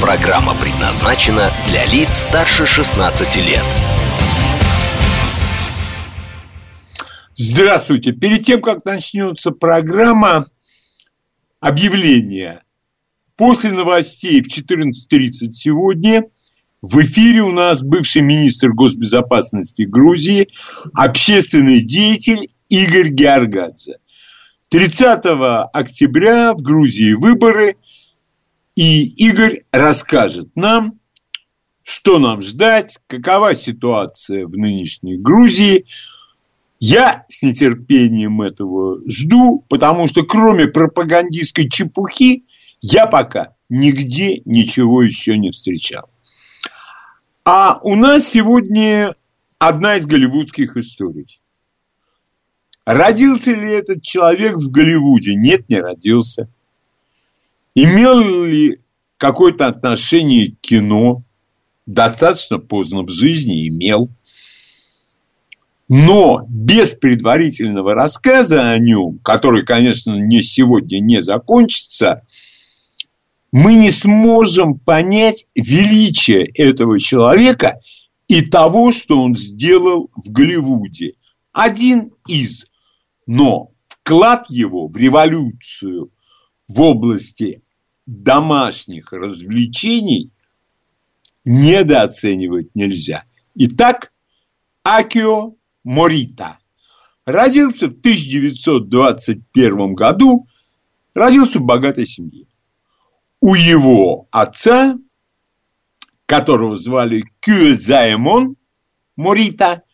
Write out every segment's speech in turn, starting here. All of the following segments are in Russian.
Программа предназначена для лиц старше 16 лет. Здравствуйте. Перед тем, как начнется программа, объявление. После новостей в 14.30 сегодня в эфире у нас бывший министр госбезопасности Грузии, общественный деятель Игорь Георгадзе. 30 октября в Грузии выборы, и Игорь расскажет нам, что нам ждать, какова ситуация в нынешней Грузии – я с нетерпением этого жду, потому что кроме пропагандистской чепухи я пока нигде ничего еще не встречал. А у нас сегодня одна из голливудских историй. Родился ли этот человек в Голливуде? Нет, не родился. Имел ли какое-то отношение к кино? Достаточно поздно в жизни имел. Но без предварительного рассказа о нем, который, конечно, не сегодня не закончится, мы не сможем понять величие этого человека и того, что он сделал в Голливуде. Один из. Но вклад его в революцию в области домашних развлечений недооценивать нельзя. Итак, Акио Морита. Родился в 1921 году, родился в богатой семье. У его отца, которого звали Кюэзаэмон Морита,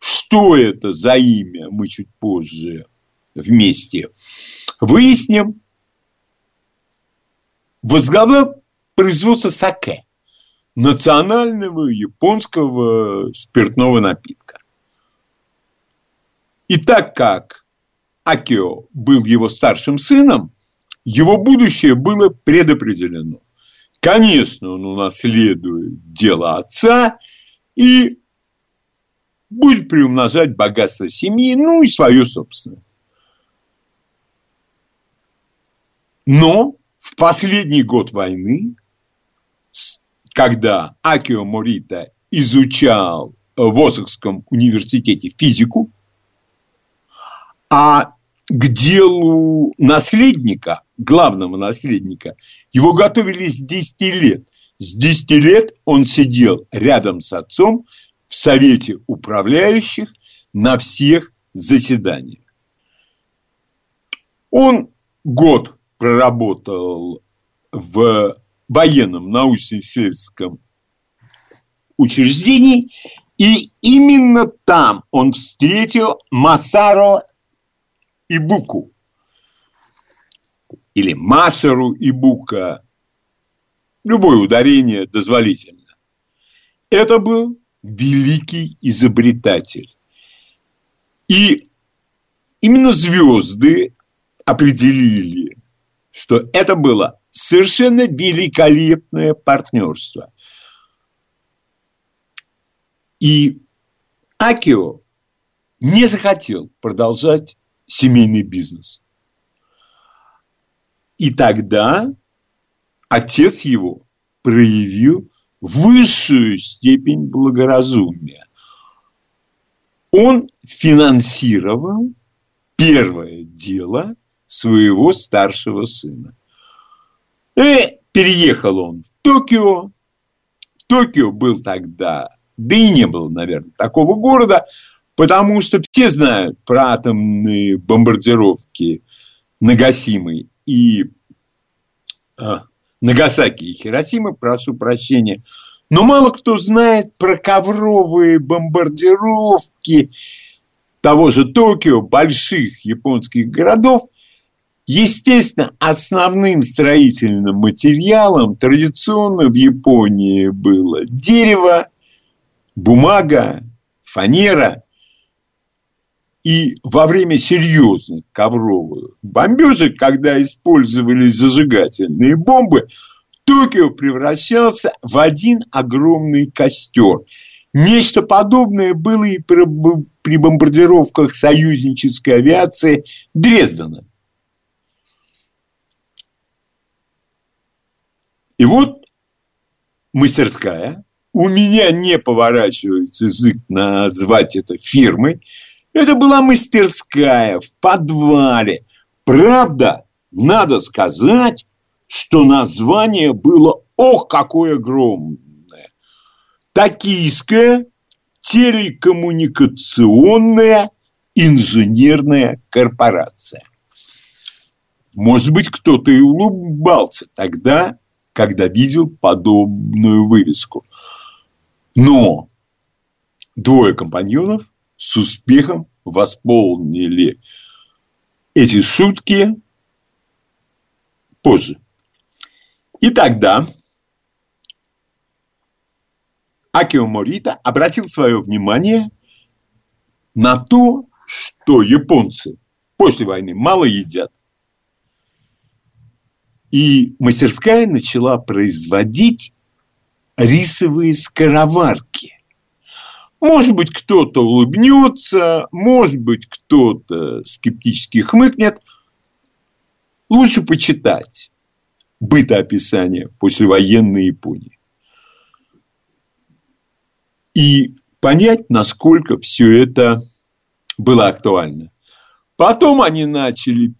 что это за имя, мы чуть позже вместе выясним, возглавлял производство саке, национального японского спиртного напитка. И так как Акио был его старшим сыном, его будущее было предопределено. Конечно, он унаследует дело отца и будет приумножать богатство семьи, ну и свое собственное. Но в последний год войны, когда Акио Морита изучал в Осакском университете физику, а к делу наследника, главного наследника, его готовили с 10 лет. С 10 лет он сидел рядом с отцом в совете управляющих на всех заседаниях. Он год проработал в военном научно-исследовательском учреждении, и именно там он встретил Масаро Ибуку или Масару Ибука. Любое ударение дозволительно. Это был великий изобретатель. И именно звезды определили, что это было совершенно великолепное партнерство. И Акио не захотел продолжать семейный бизнес. И тогда отец его проявил высшую степень благоразумия. Он финансировал первое дело своего старшего сына. И переехал он в Токио. Токио был тогда, да и не было, наверное, такого города, Потому что все знают про атомные бомбардировки Нагасимы и а, Нагасаки и Хиросимы, прошу прощения. Но мало кто знает про ковровые бомбардировки того же Токио, больших японских городов. Естественно, основным строительным материалом традиционно в Японии было дерево, бумага, фанера. И во время серьезных ковровых бомбежек, когда использовались зажигательные бомбы, Токио превращался в один огромный костер. Нечто подобное было и при бомбардировках союзнической авиации Дрездена. И вот мастерская, у меня не поворачивается язык назвать это фирмой, это была мастерская в подвале. Правда, надо сказать, что название было ох, какое огромное. Токийская телекоммуникационная инженерная корпорация. Может быть, кто-то и улыбался тогда, когда видел подобную вывеску. Но двое компаньонов с успехом восполнили эти шутки позже. И тогда Акио Морита обратил свое внимание на то, что японцы после войны мало едят. И мастерская начала производить рисовые скороварки. Может быть, кто-то улыбнется, может быть, кто-то скептически хмыкнет. Лучше почитать бытоописание послевоенной Японии. И понять, насколько все это было актуально. Потом они начали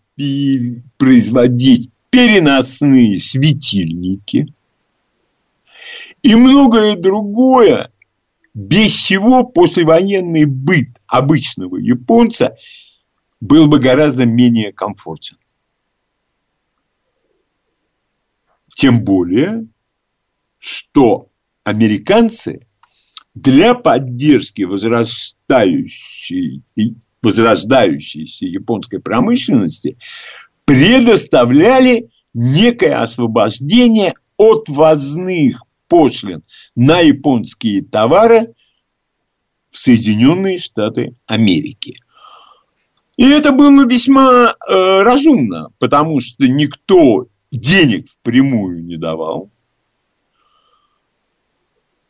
производить переносные светильники и многое другое, без чего послевоенный быт обычного японца был бы гораздо менее комфортен. Тем более, что американцы для поддержки возрастающей, возрождающейся японской промышленности предоставляли некое освобождение от возных пошлин на японские товары в Соединенные Штаты Америки. И это было весьма э, разумно, потому что никто денег впрямую не давал.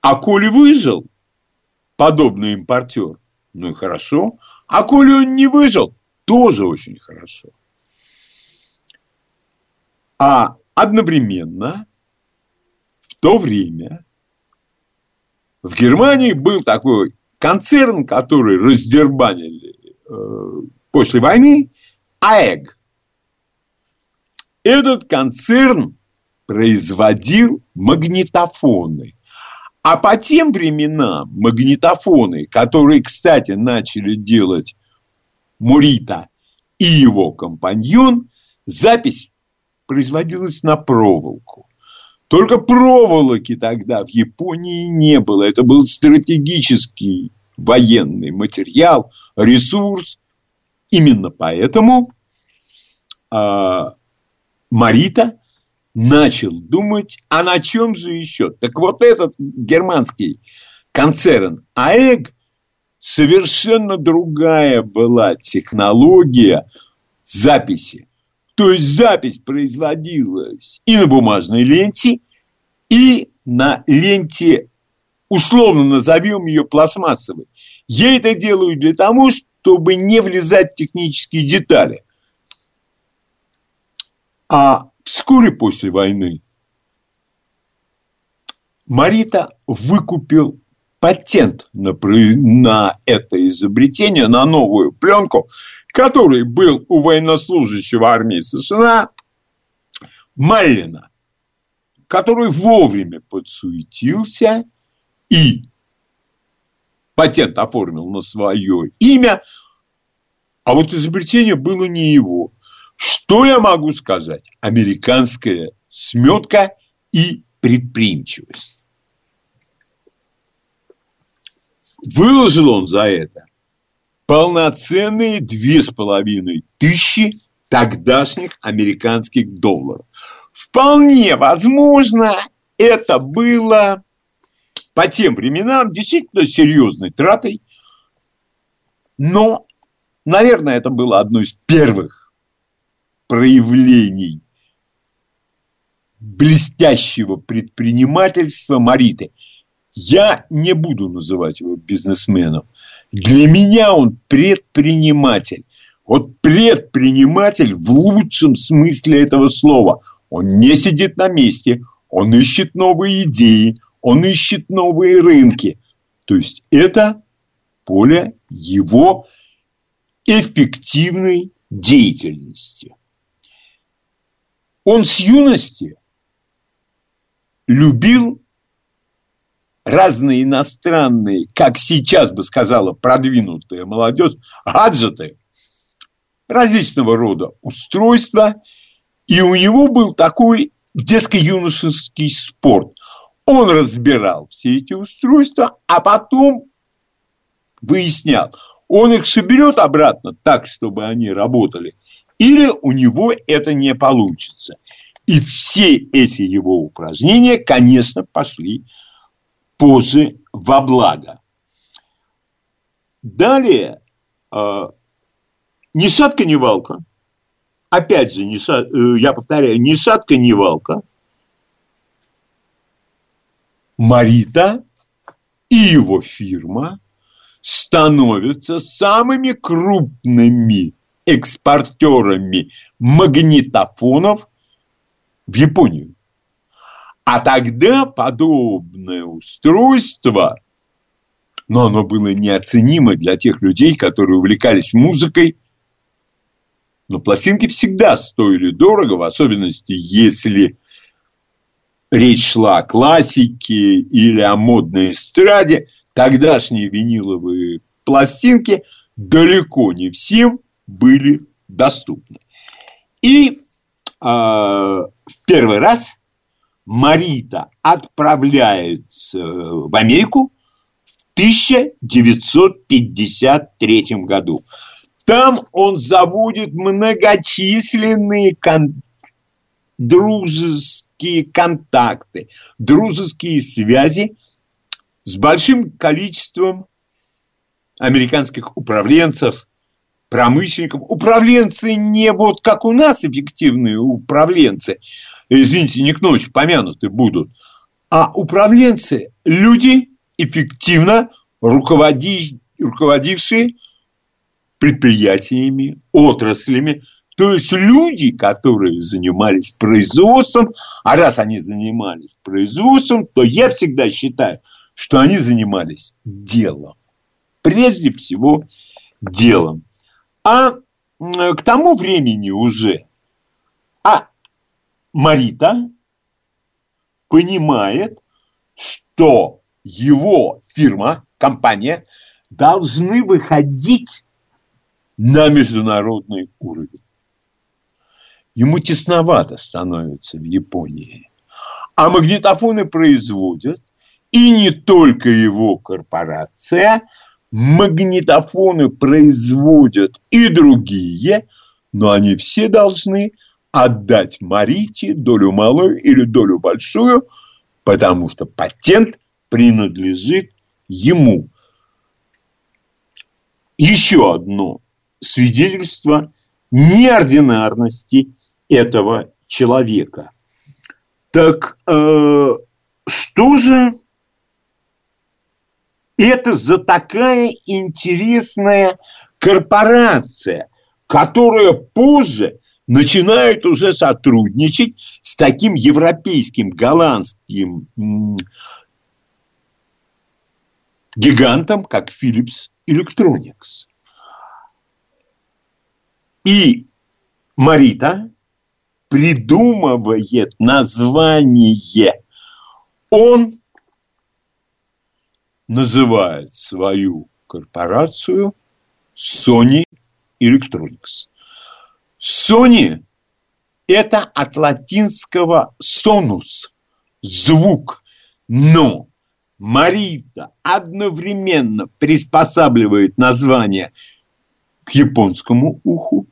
А коли выжил подобный импортер, ну и хорошо. А коли он не выжил, тоже очень хорошо. А одновременно в то время в Германии был такой концерн, который раздербанили э, после войны, АЭГ. Этот концерн производил магнитофоны. А по тем временам магнитофоны, которые, кстати, начали делать Мурита и его компаньон, запись производилась на проволоку. Только проволоки тогда в Японии не было. Это был стратегический военный материал, ресурс. Именно поэтому а, Марита начал думать, а на чем же еще? Так вот этот германский концерн АЭГ совершенно другая была технология записи. То есть запись производилась и на бумажной ленте, и на ленте, условно назовем ее пластмассовой. Я это делаю для того, чтобы не влезать в технические детали. А вскоре после войны Марита выкупил патент на, на это изобретение, на новую пленку, который был у военнослужащего армии США Маллина, который вовремя подсуетился и патент оформил на свое имя, а вот изобретение было не его. Что я могу сказать? Американская сметка и предприимчивость. Выложил он за это полноценные две с половиной тысячи тогдашних американских долларов. Вполне возможно, это было по тем временам действительно серьезной тратой, но, наверное, это было одно из первых проявлений блестящего предпринимательства Мариты. Я не буду называть его бизнесменом. Для меня он предприниматель. Вот предприниматель в лучшем смысле этого слова. Он не сидит на месте, он ищет новые идеи, он ищет новые рынки. То есть это поле его эффективной деятельности. Он с юности любил разные иностранные, как сейчас бы сказала продвинутая молодежь, гаджеты различного рода устройства. И у него был такой детско-юношеский спорт. Он разбирал все эти устройства, а потом выяснял, он их соберет обратно так, чтобы они работали, или у него это не получится. И все эти его упражнения, конечно, пошли позже во благо. Далее, э, ни шатка, ни валка. Опять же, не шат, э, я повторяю, ни шатка, ни валка. Марита и его фирма становятся самыми крупными экспортерами магнитофонов в Японию. А тогда подобное устройство, но оно было неоценимо для тех людей, которые увлекались музыкой, но пластинки всегда стоили дорого, в особенности, если речь шла о классике или о модной эстраде, тогдашние виниловые пластинки далеко не всем были доступны. И э, в первый раз Марита отправляется в Америку в 1953 году. Там он заводит многочисленные кон... дружеские контакты, дружеские связи с большим количеством американских управленцев, промышленников. Управленцы не вот как у нас эффективные управленцы – извините, не к ночи помянуты будут, а управленцы – люди, эффективно руководи, руководившие предприятиями, отраслями, то есть люди, которые занимались производством, а раз они занимались производством, то я всегда считаю, что они занимались делом. Прежде всего делом. А к тому времени уже Марита понимает, что его фирма, компания должны выходить на международный уровень. Ему тесновато становится в Японии. А магнитофоны производят, и не только его корпорация, магнитофоны производят и другие, но они все должны отдать Марите долю малую или долю большую, потому что патент принадлежит ему. Еще одно свидетельство неординарности этого человека. Так э, что же это за такая интересная корпорация, которая позже начинает уже сотрудничать с таким европейским, голландским гигантом, как Philips Electronics. И Марита придумывает название. Он называет свою корпорацию Sony Electronics. Sony – это от латинского sonus – звук. Но Марита одновременно приспосабливает название к японскому уху.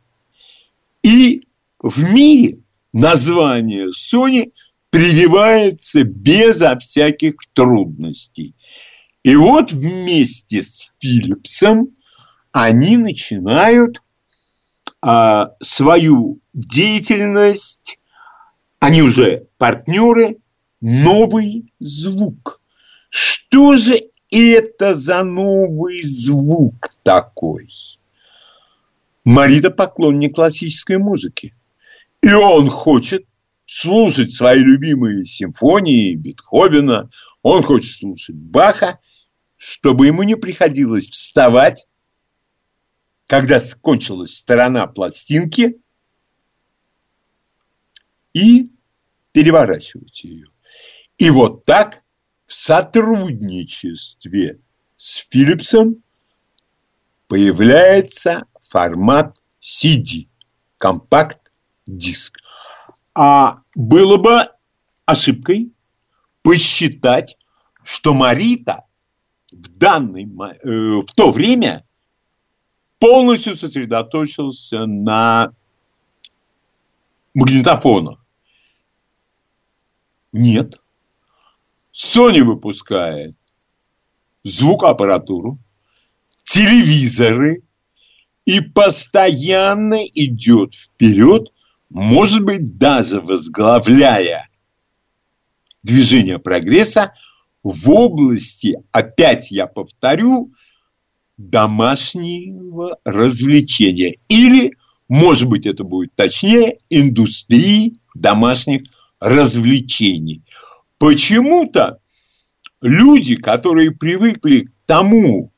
И в мире название Sony прививается безо всяких трудностей. И вот вместе с Филлипсом они начинают свою деятельность, они уже партнеры, новый звук. Что же это за новый звук такой? Марита поклонник классической музыки. И он хочет слушать свои любимые симфонии Бетховена, он хочет слушать Баха, чтобы ему не приходилось вставать, когда кончилась сторона пластинки, и переворачивать ее. И вот так в сотрудничестве с Philipsом появляется формат CD, компакт-диск. А было бы ошибкой посчитать, что Марита в, данный, э, в то время полностью сосредоточился на магнитофонах. Нет. Sony выпускает звукоаппаратуру, телевизоры и постоянно идет вперед может быть, даже возглавляя движение прогресса в области, опять я повторю, домашнего развлечения. Или, может быть, это будет точнее, индустрии домашних развлечений. Почему-то люди, которые привыкли к тому,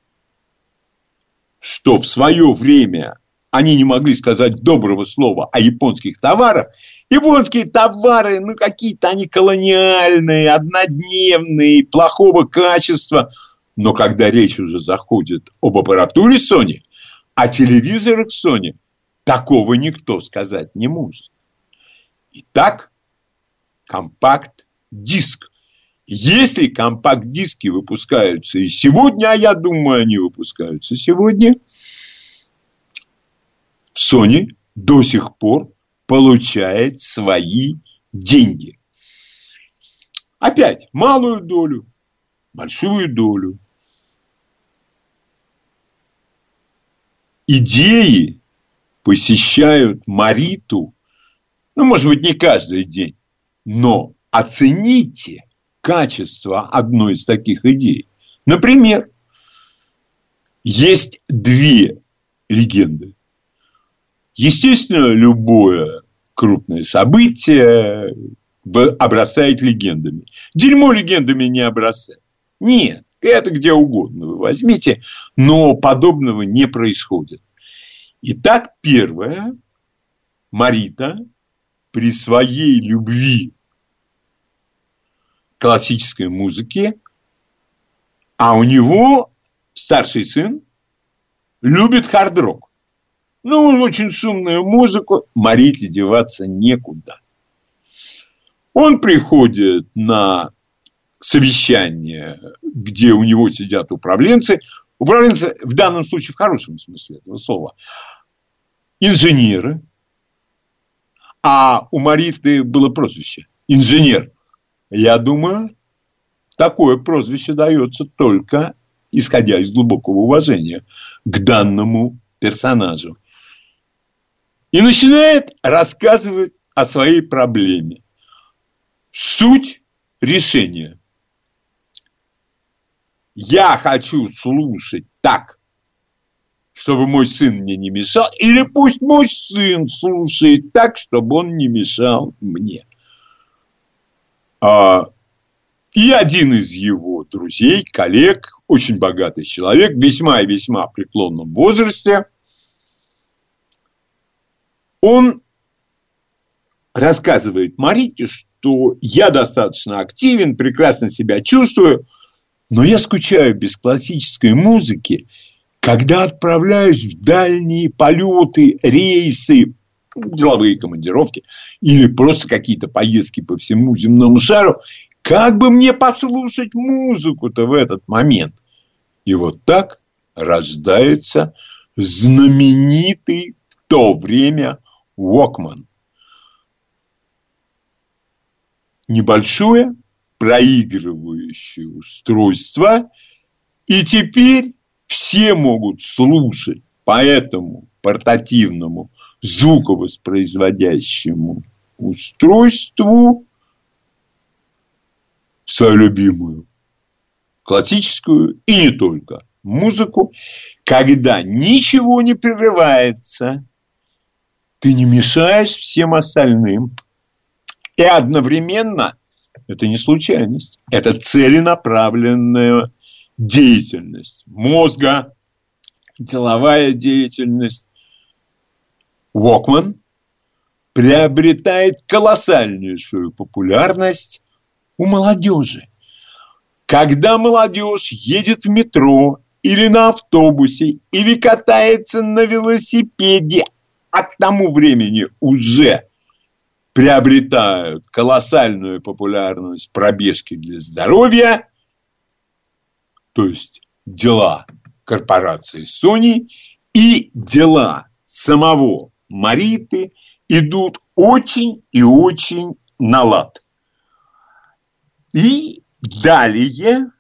что в свое время они не могли сказать доброго слова о японских товарах. Японские товары, ну, какие-то они колониальные, однодневные, плохого качества. Но когда речь уже заходит об аппаратуре Sony, о телевизорах Sony, такого никто сказать не может. Итак, компакт-диск. Если компакт-диски выпускаются и сегодня, а я думаю, они выпускаются сегодня – Sony до сих пор получает свои деньги. Опять малую долю, большую долю. Идеи посещают Мариту, ну, может быть, не каждый день, но оцените качество одной из таких идей. Например, есть две легенды. Естественно, любое крупное событие обрастает легендами. Дерьмо легендами не обрастает. Нет, это где угодно вы возьмите, но подобного не происходит. Итак, первое. Марита при своей любви классической музыке, а у него старший сын любит хард-рок. Ну, очень шумную музыку, Марите деваться некуда. Он приходит на совещание, где у него сидят управленцы. Управленцы в данном случае в хорошем смысле этого слова. Инженеры. А у Мариты было прозвище. Инженер. Я думаю, такое прозвище дается только исходя из глубокого уважения к данному персонажу и начинает рассказывать о своей проблеме. Суть решения. Я хочу слушать так, чтобы мой сын мне не мешал, или пусть мой сын слушает так, чтобы он не мешал мне. А, и один из его друзей, коллег, очень богатый человек, весьма и весьма преклонном возрасте – он рассказывает Марите, что я достаточно активен, прекрасно себя чувствую, но я скучаю без классической музыки, когда отправляюсь в дальние полеты, рейсы, деловые командировки или просто какие-то поездки по всему земному шару, как бы мне послушать музыку-то в этот момент? И вот так рождается знаменитый в то время Walkman. небольшое проигрывающее устройство, и теперь все могут слушать по этому портативному звуковоспроизводящему устройству свою любимую классическую и не только музыку, когда ничего не прерывается, ты не мешаешь всем остальным. И одновременно это не случайность, это целенаправленная деятельность мозга, деловая деятельность. Walkman приобретает колоссальнейшую популярность у молодежи. Когда молодежь едет в метро или на автобусе, или катается на велосипеде, а к тому времени уже приобретают колоссальную популярность пробежки для здоровья, то есть дела корпорации Sony и дела самого Мариты идут очень и очень на лад. И далее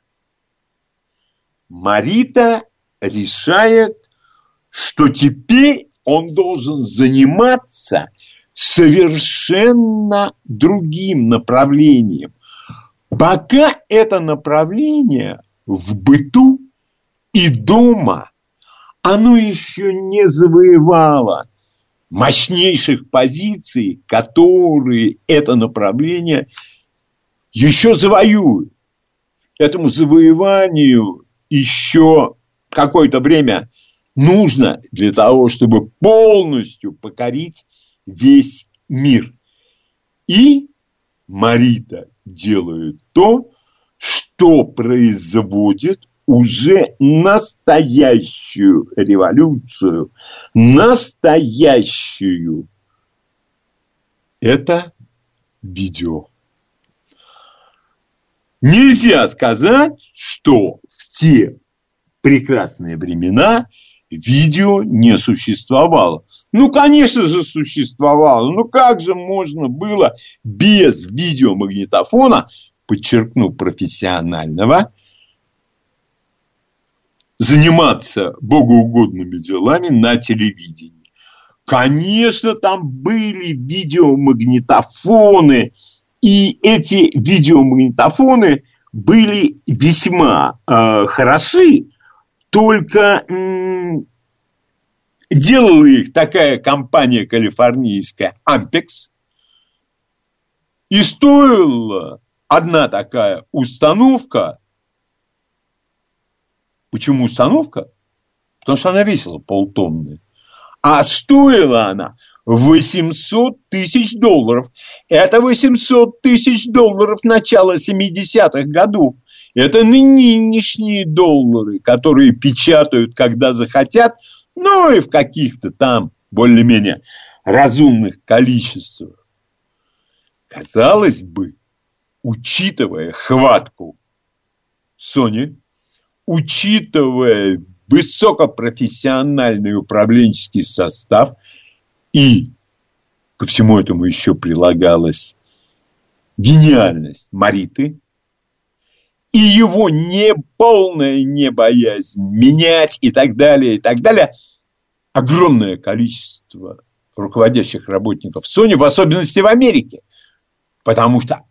Марита решает, что теперь он должен заниматься совершенно другим направлением. Пока это направление в быту и дома, оно еще не завоевало мощнейших позиций, которые это направление еще завоюют. Этому завоеванию еще какое-то время нужно для того, чтобы полностью покорить весь мир. И Марита делает то, что производит уже настоящую революцию, настоящую. Это видео. Нельзя сказать, что в те прекрасные времена видео не существовало. Ну, конечно же, существовало. Ну, как же можно было без видеомагнитофона, подчеркну, профессионального, заниматься богоугодными делами на телевидении. Конечно, там были видеомагнитофоны, и эти видеомагнитофоны были весьма э, хороши, только э, делала их такая компания калифорнийская Ampex, и стоила одна такая установка Почему установка? Потому что она весила полтонны. А стоила она 800 тысяч долларов. Это 800 тысяч долларов начала 70-х годов. Это нынешние доллары, которые печатают, когда захотят, ну и в каких-то там более-менее разумных количествах. Казалось бы, учитывая хватку Sony, учитывая высокопрофессиональный управленческий состав и ко всему этому еще прилагалась гениальность Мариты и его неполная небоязнь менять и так далее, и так далее. Огромное количество руководящих работников Sony, в особенности в Америке, потому что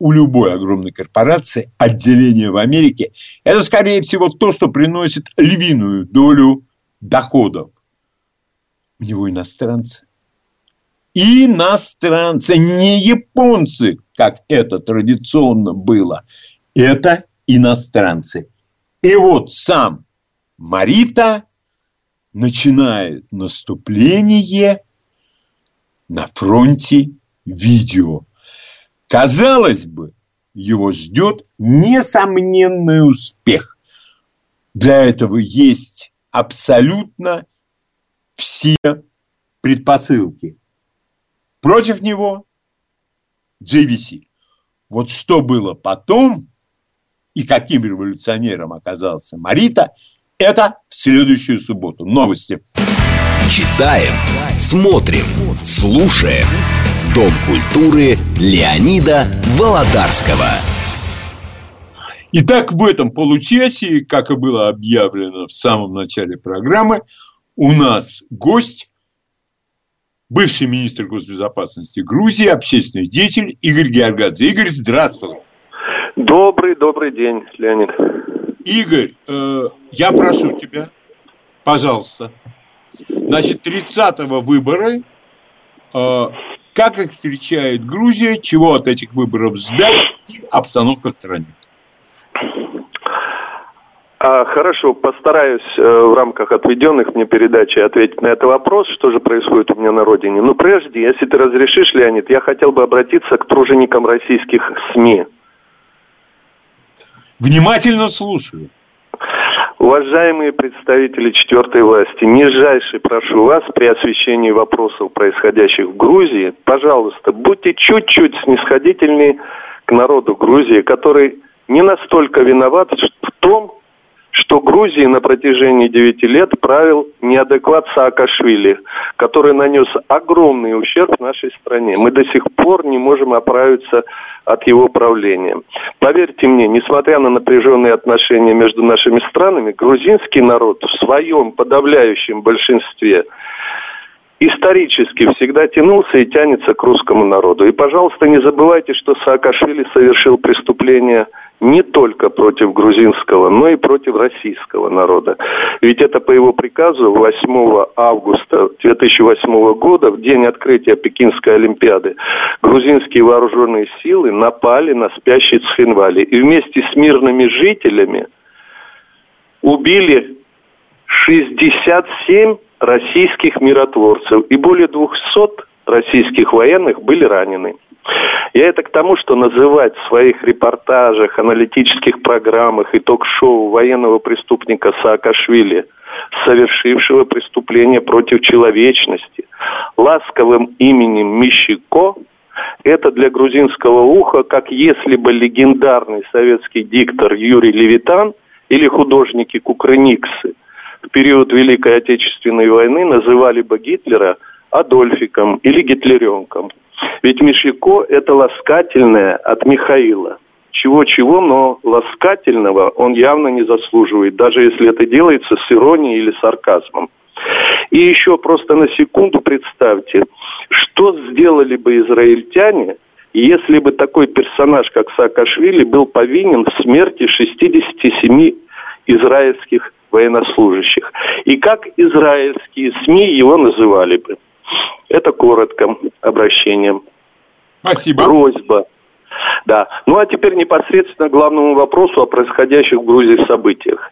у любой огромной корпорации отделение в Америке – это, скорее всего, то, что приносит львиную долю доходов. У него иностранцы. Иностранцы, не японцы, как это традиционно было. Это иностранцы. И вот сам Марита начинает наступление на фронте видео. Казалось бы, его ждет несомненный успех. Для этого есть абсолютно все предпосылки. Против него JVC. Вот что было потом и каким революционером оказался Марита, это в следующую субботу. Новости. Читаем, смотрим, слушаем Дом культуры Леонида Володарского. Итак, в этом получасе, как и было объявлено в самом начале программы, у нас гость, бывший министр госбезопасности Грузии, общественный деятель Игорь Георгадзе. Игорь, здравствуй. Добрый, добрый день, Леонид. Игорь, э, я прошу тебя, пожалуйста, значит, 30-го выборы, э, как их встречает Грузия, чего от этих выборов ждать и обстановка в стране? А, хорошо, постараюсь э, в рамках отведенных мне передачи ответить на этот вопрос, что же происходит у меня на родине. Но прежде, если ты разрешишь, Леонид, я хотел бы обратиться к труженикам российских СМИ. Внимательно слушаю. Уважаемые представители четвертой власти, нижайше прошу вас при освещении вопросов, происходящих в Грузии, пожалуйста, будьте чуть-чуть снисходительнее к народу Грузии, который не настолько виноват в том, что Грузии на протяжении девяти лет правил неадекват Саакашвили, который нанес огромный ущерб нашей стране. Мы до сих пор не можем оправиться от его правления. Поверьте мне, несмотря на напряженные отношения между нашими странами, грузинский народ в своем подавляющем большинстве исторически всегда тянулся и тянется к русскому народу. И, пожалуйста, не забывайте, что Саакашвили совершил преступление – не только против грузинского, но и против российского народа. Ведь это по его приказу 8 августа 2008 года, в день открытия Пекинской Олимпиады, грузинские вооруженные силы напали на спящий Цхинвали и вместе с мирными жителями убили 67 российских миротворцев и более 200 российских военных были ранены. Я это к тому, что называть в своих репортажах, аналитических программах и ток-шоу военного преступника Саакашвили, совершившего преступление против человечности, ласковым именем Мищико, это для грузинского уха, как если бы легендарный советский диктор Юрий Левитан или художники Кукрыниксы в период Великой Отечественной войны называли бы Гитлера Адольфиком или Гитлеренком – ведь Мишико – это ласкательное от Михаила. Чего-чего, но ласкательного он явно не заслуживает, даже если это делается с иронией или сарказмом. И еще просто на секунду представьте, что сделали бы израильтяне, если бы такой персонаж, как Саакашвили, был повинен в смерти 67 израильских военнослужащих. И как израильские СМИ его называли бы. Это коротко обращением. Спасибо. Просьба. Да. Ну а теперь непосредственно к главному вопросу о происходящих в Грузии событиях.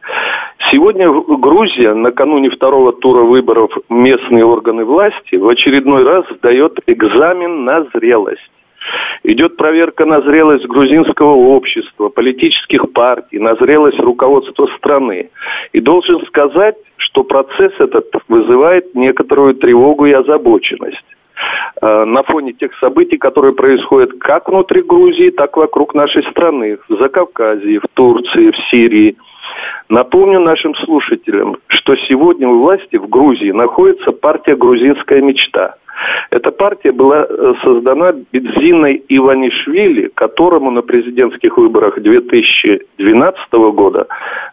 Сегодня Грузия, накануне второго тура выборов местные органы власти, в очередной раз сдает экзамен на зрелость. Идет проверка на зрелость грузинского общества, политических партий, на зрелость руководства страны. И должен сказать, что процесс этот вызывает некоторую тревогу и озабоченность э, на фоне тех событий, которые происходят как внутри Грузии, так и вокруг нашей страны, в Закавказье, в Турции, в Сирии. Напомню нашим слушателям, что сегодня у власти в Грузии находится партия «Грузинская мечта». Эта партия была э, создана Бедзиной Иванишвили, которому на президентских выборах 2012 года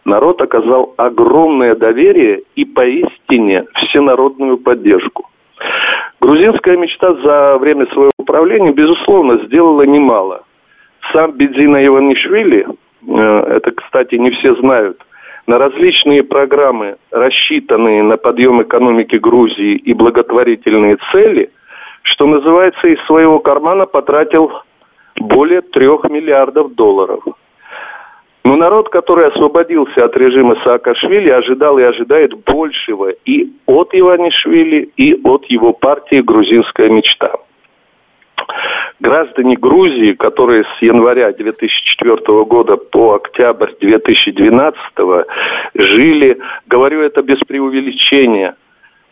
народ оказал огромное доверие и поистине всенародную поддержку. Грузинская мечта за время своего управления, безусловно, сделала немало. Сам Бедзина Иванишвили, это, кстати, не все знают, на различные программы, рассчитанные на подъем экономики Грузии и благотворительные цели, что называется, из своего кармана потратил более трех миллиардов долларов. Но народ, который освободился от режима Саакашвили, ожидал и ожидает большего и от Иванишвили, и от его партии «Грузинская мечта». Граждане Грузии, которые с января 2004 года по октябрь 2012 жили, говорю это без преувеличения,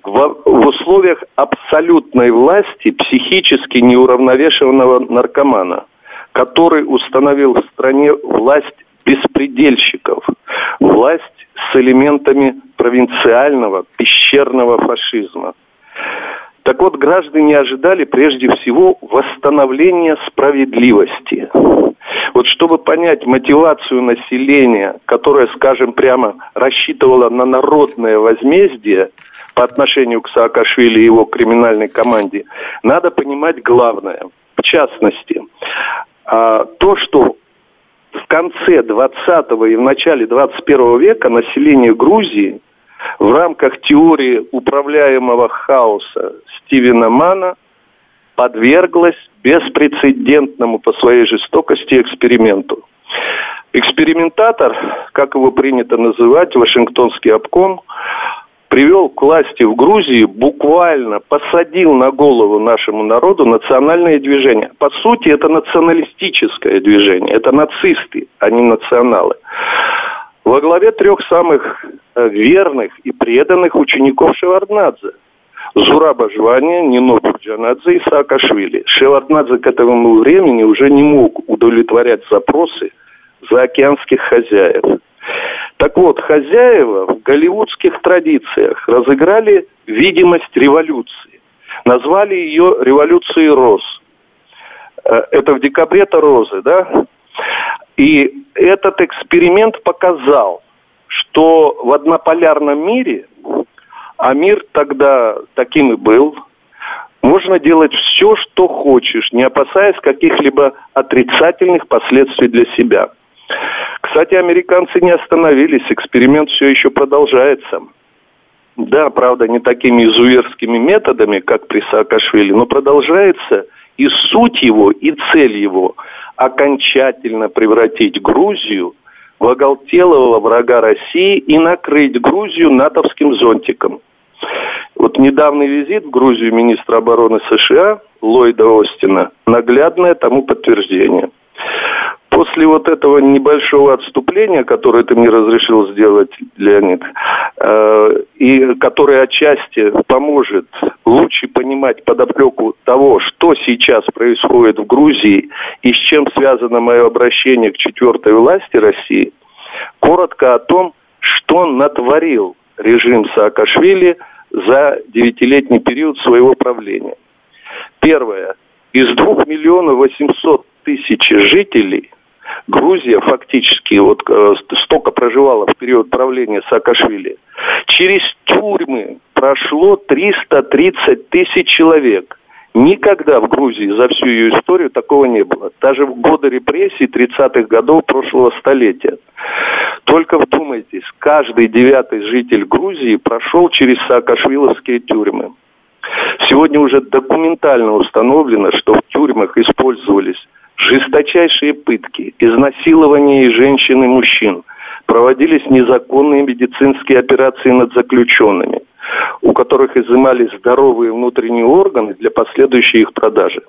в, в условиях абсолютной власти психически неуравновешенного наркомана, который установил в стране власть беспредельщиков, власть с элементами провинциального, пещерного фашизма. Так вот, граждане ожидали прежде всего восстановления справедливости. Вот чтобы понять мотивацию населения, которое, скажем прямо, рассчитывало на народное возмездие по отношению к Саакашвили и его криминальной команде, надо понимать главное. В частности, а, то, что в конце 20 и в начале 21 века население Грузии в рамках теории управляемого хаоса Стивена Мана подверглась беспрецедентному по своей жестокости эксперименту. Экспериментатор, как его принято называть, Вашингтонский обком, привел к власти в Грузии, буквально посадил на голову нашему народу национальное движение. По сути, это националистическое движение, это нацисты, а не националы. Во главе трех самых э, верных и преданных учеников Шеварднадзе. Зураба Жвания, Нино Бурджанадзе и Саакашвили. Шеварднадзе к этому времени уже не мог удовлетворять запросы заокеанских хозяев. Так вот, хозяева в голливудских традициях разыграли видимость революции. Назвали ее революцией роз. Э, это в декабре-то розы, да? И этот эксперимент показал, что в однополярном мире, а мир тогда таким и был, можно делать все, что хочешь, не опасаясь каких-либо отрицательных последствий для себя – кстати, американцы не остановились, эксперимент все еще продолжается. Да, правда, не такими изуверскими методами, как при Саакашвили, но продолжается и суть его, и цель его окончательно превратить Грузию в оголтелого врага России и накрыть Грузию натовским зонтиком. Вот недавний визит в Грузию министра обороны США Ллойда Остина наглядное тому подтверждение – после вот этого небольшого отступления, которое ты мне разрешил сделать, Леонид, э, и которое отчасти поможет лучше понимать подоплеку того, что сейчас происходит в Грузии и с чем связано мое обращение к четвертой власти России, коротко о том, что натворил режим Саакашвили за девятилетний период своего правления. Первое. Из двух миллионов восемьсот тысяч жителей Грузия фактически вот э, столько проживала в период правления Саакашвили. Через тюрьмы прошло 330 тысяч человек. Никогда в Грузии за всю ее историю такого не было. Даже в годы репрессий 30-х годов прошлого столетия. Только вдумайтесь, каждый девятый житель Грузии прошел через Саакашвиловские тюрьмы. Сегодня уже документально установлено, что в тюрьмах использовались жесточайшие пытки, изнасилования и женщин и мужчин, проводились незаконные медицинские операции над заключенными, у которых изымались здоровые внутренние органы для последующей их продажи.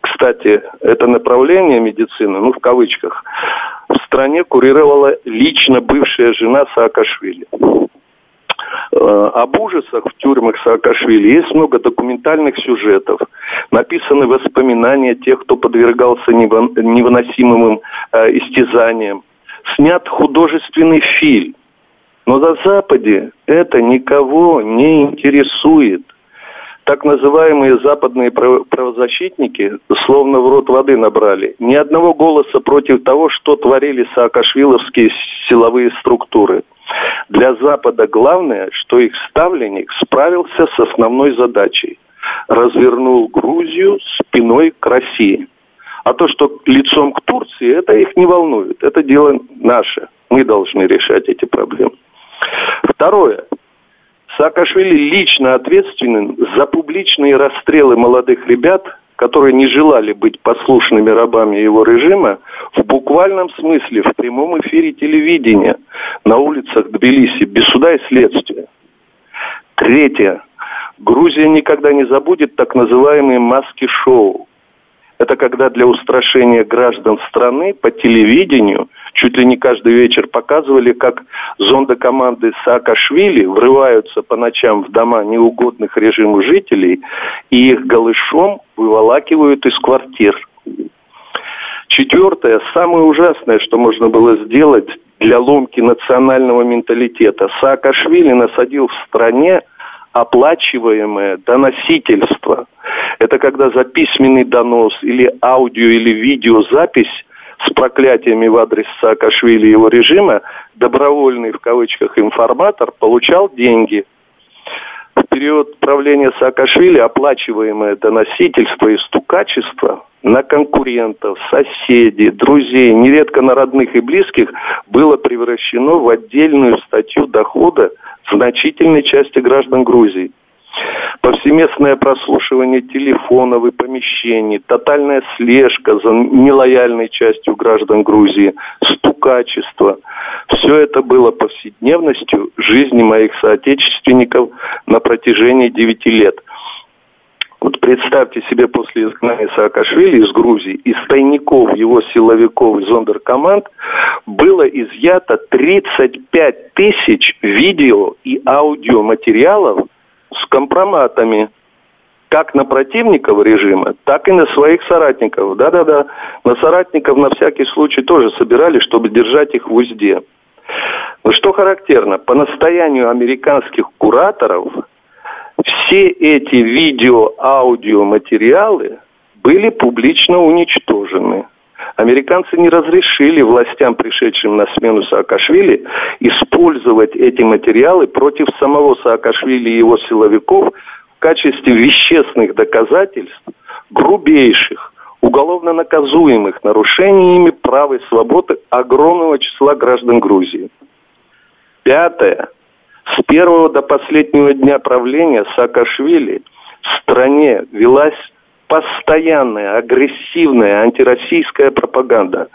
Кстати, это направление медицины, ну в кавычках, в стране курировала лично бывшая жена Саакашвили. Э, об ужасах в тюрьмах Саакашвили есть много документальных сюжетов. Написаны воспоминания тех, кто подвергался невыносимым э, истязаниям. Снят художественный фильм. Но на Западе это никого не интересует. Так называемые западные правозащитники словно в рот воды набрали. Ни одного голоса против того, что творили саакашвиловские силовые структуры – для Запада главное, что их ставленник справился с основной задачей. Развернул Грузию спиной к России. А то, что лицом к Турции, это их не волнует. Это дело наше. Мы должны решать эти проблемы. Второе. Саакашвили лично ответственен за публичные расстрелы молодых ребят, которые не желали быть послушными рабами его режима, в буквальном смысле в прямом эфире телевидения на улицах Тбилиси без суда и следствия. Третье. Грузия никогда не забудет так называемые маски-шоу. Это когда для устрашения граждан страны по телевидению чуть ли не каждый вечер показывали, как зондокоманды Саакашвили врываются по ночам в дома неугодных режиму жителей и их голышом выволакивают из квартир. Четвертое, самое ужасное, что можно было сделать для ломки национального менталитета. Саакашвили насадил в стране оплачиваемое доносительство. Это когда за письменный донос или аудио или видеозапись с проклятиями в адрес Саакашвили и его режима добровольный в кавычках информатор получал деньги. В период правления Саакашвили оплачиваемое доносительство и стукачество на конкурентов, соседей, друзей, нередко на родных и близких, было превращено в отдельную статью дохода значительной части граждан Грузии. Повсеместное прослушивание телефонов и помещений, тотальная слежка за нелояльной частью граждан Грузии, стукачество. Все это было повседневностью жизни моих соотечественников на протяжении девяти лет. Вот представьте себе после изгнания Саакашвили из Грузии, из тайников его силовиков и зондеркоманд было изъято 35 тысяч видео и аудиоматериалов с компроматами как на противников режима, так и на своих соратников. Да-да-да, на соратников на всякий случай тоже собирали, чтобы держать их в узде. Но что характерно, по настоянию американских кураторов все эти видео-аудиоматериалы были публично уничтожены. Американцы не разрешили властям, пришедшим на смену Саакашвили, использовать эти материалы против самого Саакашвили и его силовиков в качестве вещественных доказательств грубейших, уголовно наказуемых нарушений ими прав и свободы огромного числа граждан Грузии. Пятое. С первого до последнего дня правления Саакашвили в стране велась постоянная агрессивная антироссийская пропаганда.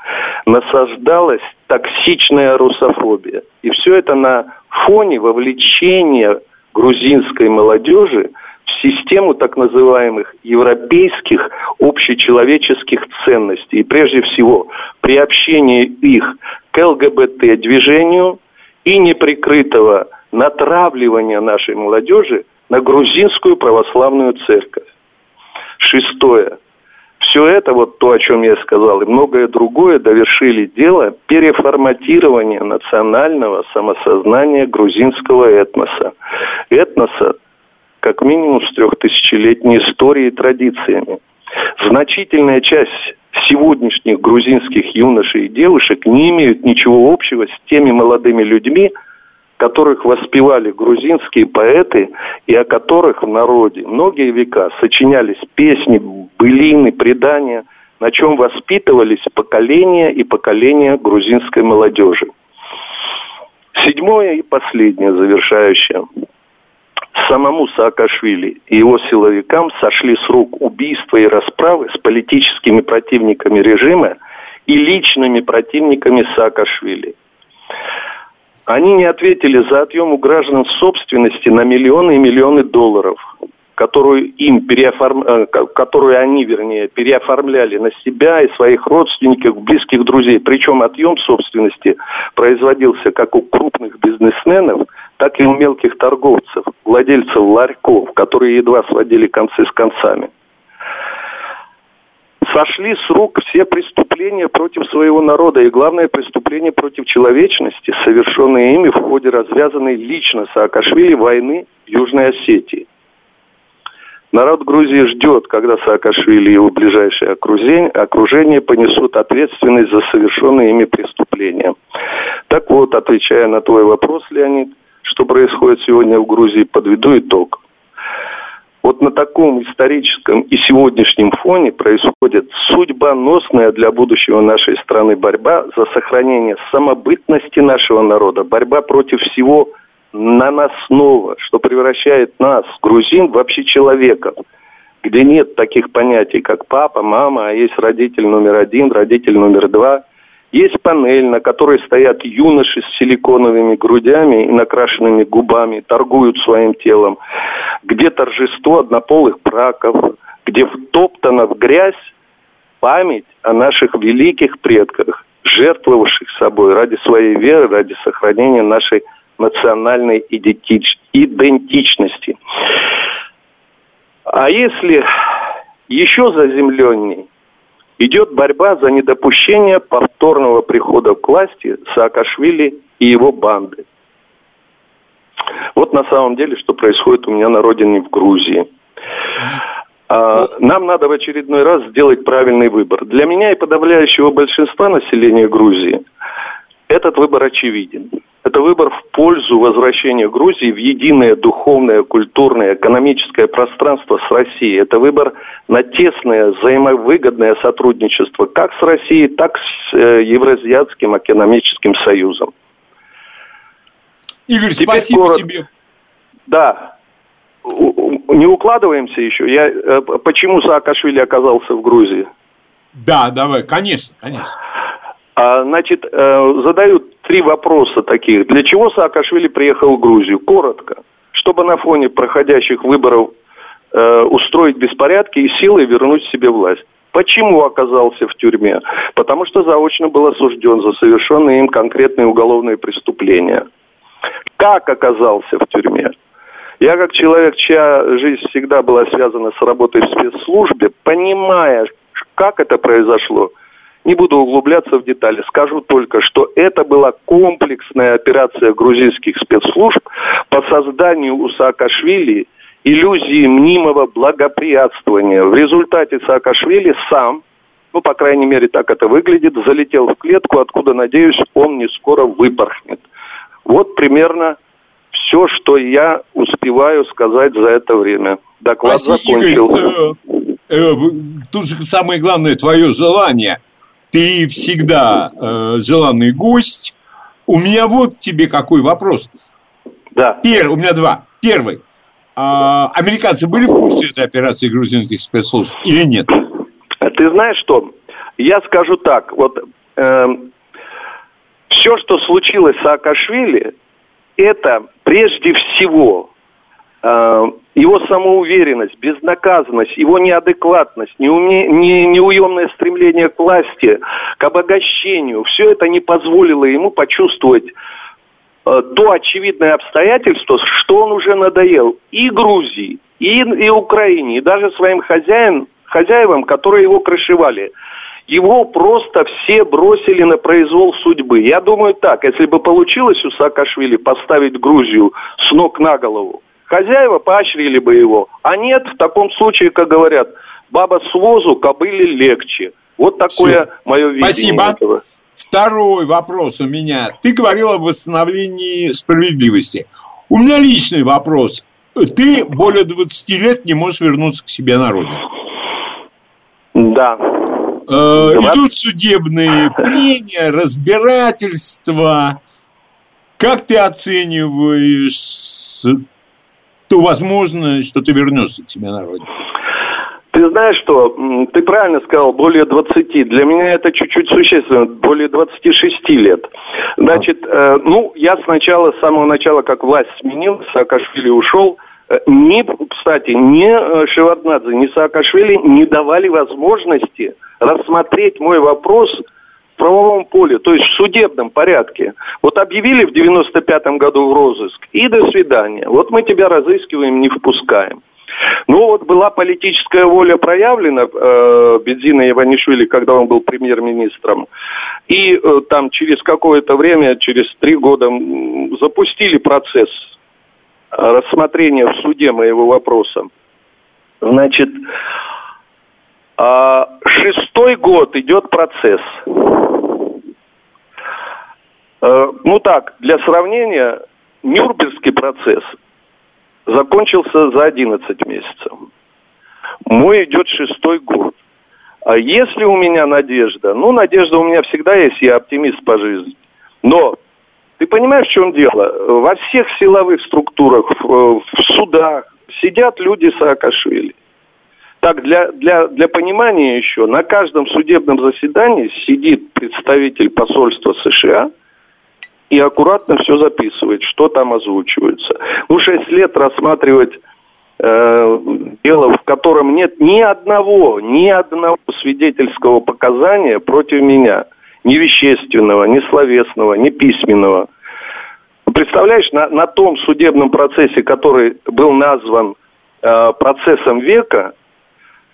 Насаждалась токсичная русофобия. И все это на фоне вовлечения грузинской молодежи в систему так называемых европейских общечеловеческих ценностей. И прежде всего приобщение их к ЛГБТ-движению и неприкрытого натравливания нашей молодежи на грузинскую православную церковь. Шестое. Все это, вот то, о чем я сказал, и многое другое довершили дело переформатирования национального самосознания грузинского этноса. Этноса, как минимум, с трехтысячелетней историей и традициями. Значительная часть сегодняшних грузинских юношей и девушек не имеют ничего общего с теми молодыми людьми, которых воспевали грузинские поэты и о которых в народе многие века сочинялись песни, былины, предания, на чем воспитывались поколения и поколения грузинской молодежи. Седьмое и последнее, завершающее. Самому Саакашвили и его силовикам сошли с рук убийства и расправы с политическими противниками режима и личными противниками Саакашвили. Они не ответили за отъем у граждан собственности на миллионы и миллионы долларов, которую им переоформ... Э, которую они, вернее, переоформляли на себя и своих родственников, близких друзей. Причем отъем собственности производился как у крупных бизнесменов, так и у мелких торговцев, владельцев ларьков, которые едва сводили концы с концами сошли с рук все преступления против своего народа и главное преступление против человечности, совершенные ими в ходе развязанной лично Саакашвили войны Южной Осетии. Народ Грузии ждет, когда Саакашвили и его ближайшее окружение, окружение понесут ответственность за совершенные ими преступления. Так вот, отвечая на твой вопрос, Леонид, что происходит сегодня в Грузии, подведу итог. Вот на таком историческом и сегодняшнем фоне происходит судьбоносная для будущего нашей страны борьба за сохранение самобытности нашего народа, борьба против всего наносного, что превращает нас, грузин, в общечеловеков, где нет таких понятий, как папа, мама, а есть родитель номер один, родитель номер два – есть панель, на которой стоят юноши с силиконовыми грудями и накрашенными губами, торгуют своим телом, где торжество однополых браков, где втоптана в грязь память о наших великих предках, жертвовавших собой ради своей веры, ради сохранения нашей национальной идентичности. А если еще заземленней, идет борьба за недопущение повторного прихода к власти Саакашвили и его банды. Вот на самом деле, что происходит у меня на родине в Грузии. А, нам надо в очередной раз сделать правильный выбор. Для меня и подавляющего большинства населения Грузии этот выбор очевиден. Это выбор в пользу возвращения Грузии в единое духовное, культурное, экономическое пространство с Россией. Это выбор на тесное, взаимовыгодное сотрудничество как с Россией, так с э, Евразиатским экономическим союзом. Игорь, Теперь спасибо корот... тебе. Да. Не укладываемся еще. Я, э, почему Саакашвили оказался в Грузии? Да, давай, конечно, конечно. А, значит, э, задают три вопроса таких. Для чего Саакашвили приехал в Грузию? Коротко. Чтобы на фоне проходящих выборов э, устроить беспорядки и силой вернуть себе власть. Почему оказался в тюрьме? Потому что заочно был осужден за совершенные им конкретные уголовные преступления. Как оказался в тюрьме? Я как человек, чья жизнь всегда была связана с работой в спецслужбе, понимая, как это произошло, не буду углубляться в детали, скажу только, что это была комплексная операция грузинских спецслужб по созданию у Саакашвили иллюзии мнимого благоприятствования. В результате Саакашвили сам, ну, по крайней мере, так это выглядит, залетел в клетку, откуда, надеюсь, он не скоро выпорхнет. Вот примерно все, что я успеваю сказать за это время. Доклад Спасибо, закончился. Игорь, э, э, тут же самое главное твое желание – ты всегда э, желанный гость. У меня вот тебе какой вопрос. Да. Первый, у меня два. Первый. А, американцы были в курсе этой операции грузинских спецслужб или нет? Ты знаешь что? Я скажу так. Вот э, эм, все, что случилось с Саакашвили, это прежде всего его самоуверенность, безнаказанность, его неадекватность, неуме, не, неуемное стремление к власти, к обогащению, все это не позволило ему почувствовать э, то очевидное обстоятельство, что он уже надоел и Грузии, и, и Украине, и даже своим хозяин, хозяевам, которые его крышевали. Его просто все бросили на произвол судьбы. Я думаю так, если бы получилось у Саакашвили поставить Грузию с ног на голову, Хозяева поощрили бы его. А нет, в таком случае, как говорят, баба с возу, кобыле легче. Вот такое Все. мое видение Спасибо. этого. Второй вопрос у меня. Ты говорил о восстановлении справедливости. У меня личный вопрос. Ты более 20 лет не можешь вернуться к себе на родину. Да. Э, идут судебные прения, разбирательства. Как ты оцениваешь то возможно, что ты вернешься к себе на родину. Ты знаешь что, ты правильно сказал, более 20. Для меня это чуть-чуть существенно, более 26 лет. Значит, э, ну, я сначала, с самого начала, как власть сменилась, Саакашвили ушел, э, ни, кстати, ни э, Шеварднадзе, ни Саакашвили не давали возможности рассмотреть мой вопрос в правовом поле, то есть в судебном порядке. Вот объявили в 95-м году в розыск, и до свидания. Вот мы тебя разыскиваем, не впускаем. Ну вот была политическая воля проявлена э, Бензина Иванишвили, когда он был премьер-министром. И э, там через какое-то время, через три года, запустили процесс рассмотрения в суде моего вопроса. Значит, э, шестой год идет процесс. Э, ну так, для сравнения, Нюрнбергский процесс закончился за 11 месяцев. Мой идет шестой год. А если у меня надежда? Ну, надежда у меня всегда есть, я оптимист по жизни. Но ты понимаешь, в чем дело? Во всех силовых структурах, в судах сидят люди Саакашвили. Так, для, для, для понимания еще, на каждом судебном заседании сидит представитель посольства США – и аккуратно все записывает, что там озвучивается. Ну, шесть лет рассматривать э, дело, в котором нет ни одного, ни одного свидетельского показания против меня. Ни вещественного, ни словесного, ни письменного. Представляешь, на, на том судебном процессе, который был назван э, процессом века,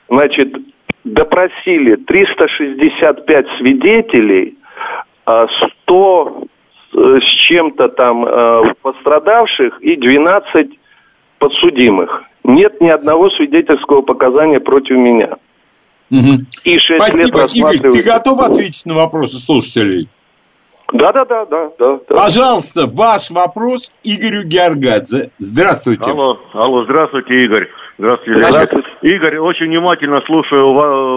значит, допросили 365 свидетелей, 100 э, с чем-то там э, пострадавших и 12 подсудимых. Нет ни одного свидетельского показания против меня. Угу. И 6 Спасибо. лет Игорь, ты готов ответить на вопросы слушателей? Да, да, да, да, да. Пожалуйста, ваш вопрос Игорю Георгадзе. Здравствуйте. Алло, алло, здравствуйте, Игорь. Здравствуйте. Здравствуйте. Игорь, очень внимательно слушаю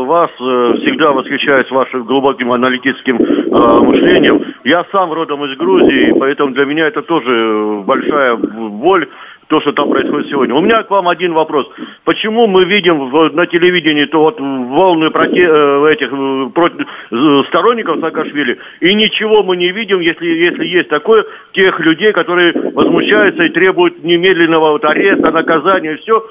вас, э, всегда восхищаюсь вашим глубоким аналитическим э, мышлением. Я сам родом из Грузии, поэтому для меня это тоже большая боль то, что там происходит сегодня. У меня к вам один вопрос. Почему мы видим в, на телевидении то вот волны проте, э, этих э, против, э, сторонников Саакашвили, и ничего мы не видим, если, если есть такое, тех людей, которые возмущаются и требуют немедленного вот ареста, наказания, все,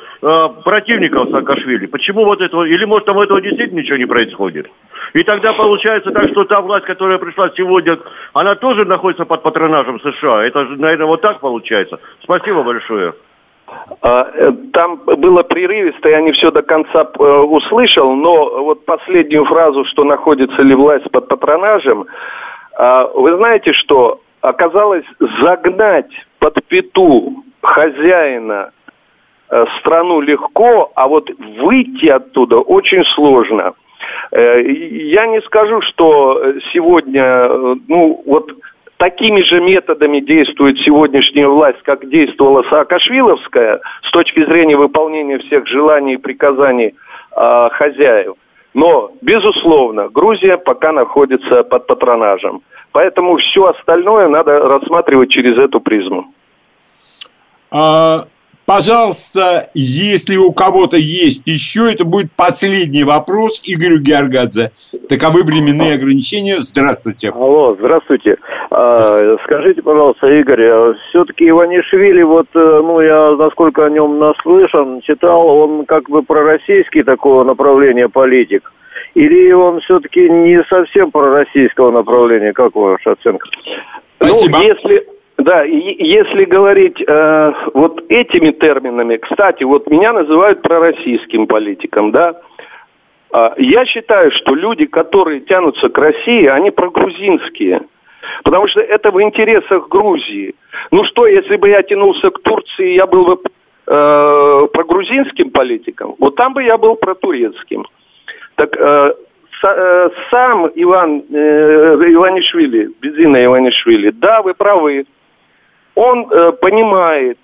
противников Саакашвили. Почему вот этого, или может там этого действительно ничего не происходит? И тогда получается так, что та власть, которая пришла сегодня, она тоже находится под патронажем США. Это же, наверное, вот так получается. Спасибо большое. А, э, там было прерывисто, я не все до конца э, услышал, но вот последнюю фразу, что находится ли власть под патронажем, а, вы знаете, что оказалось загнать под пету хозяина э, страну легко, а вот выйти оттуда очень сложно. Я не скажу, что сегодня, ну вот такими же методами действует сегодняшняя власть, как действовала Саакашвиловская, с точки зрения выполнения всех желаний и приказаний э, хозяев. Но, безусловно, Грузия пока находится под патронажем. Поэтому все остальное надо рассматривать через эту призму. А, Пожалуйста, если у кого-то есть еще, это будет последний вопрос Игорю Георгадзе. Таковы временные ограничения. Здравствуйте. Алло, здравствуйте. А, скажите, пожалуйста, Игорь, а все-таки Иванишвили, вот, э, ну, я, насколько о нем наслышан, читал, он как бы пророссийский такого направления политик. Или он все-таки не совсем пророссийского направления? Как ваша оценка? Спасибо. Ну, если, да, если говорить э, вот этими терминами, кстати, вот меня называют пророссийским политиком, да. Э, я считаю, что люди, которые тянутся к России, они прогрузинские. Потому что это в интересах Грузии. Ну что, если бы я тянулся к Турции, я был бы э, прогрузинским политиком, вот там бы я был протурецким. Так э, э сам Иван э, Иванишвили, Бедзина Иванишвили, да, вы правы, он э, понимает,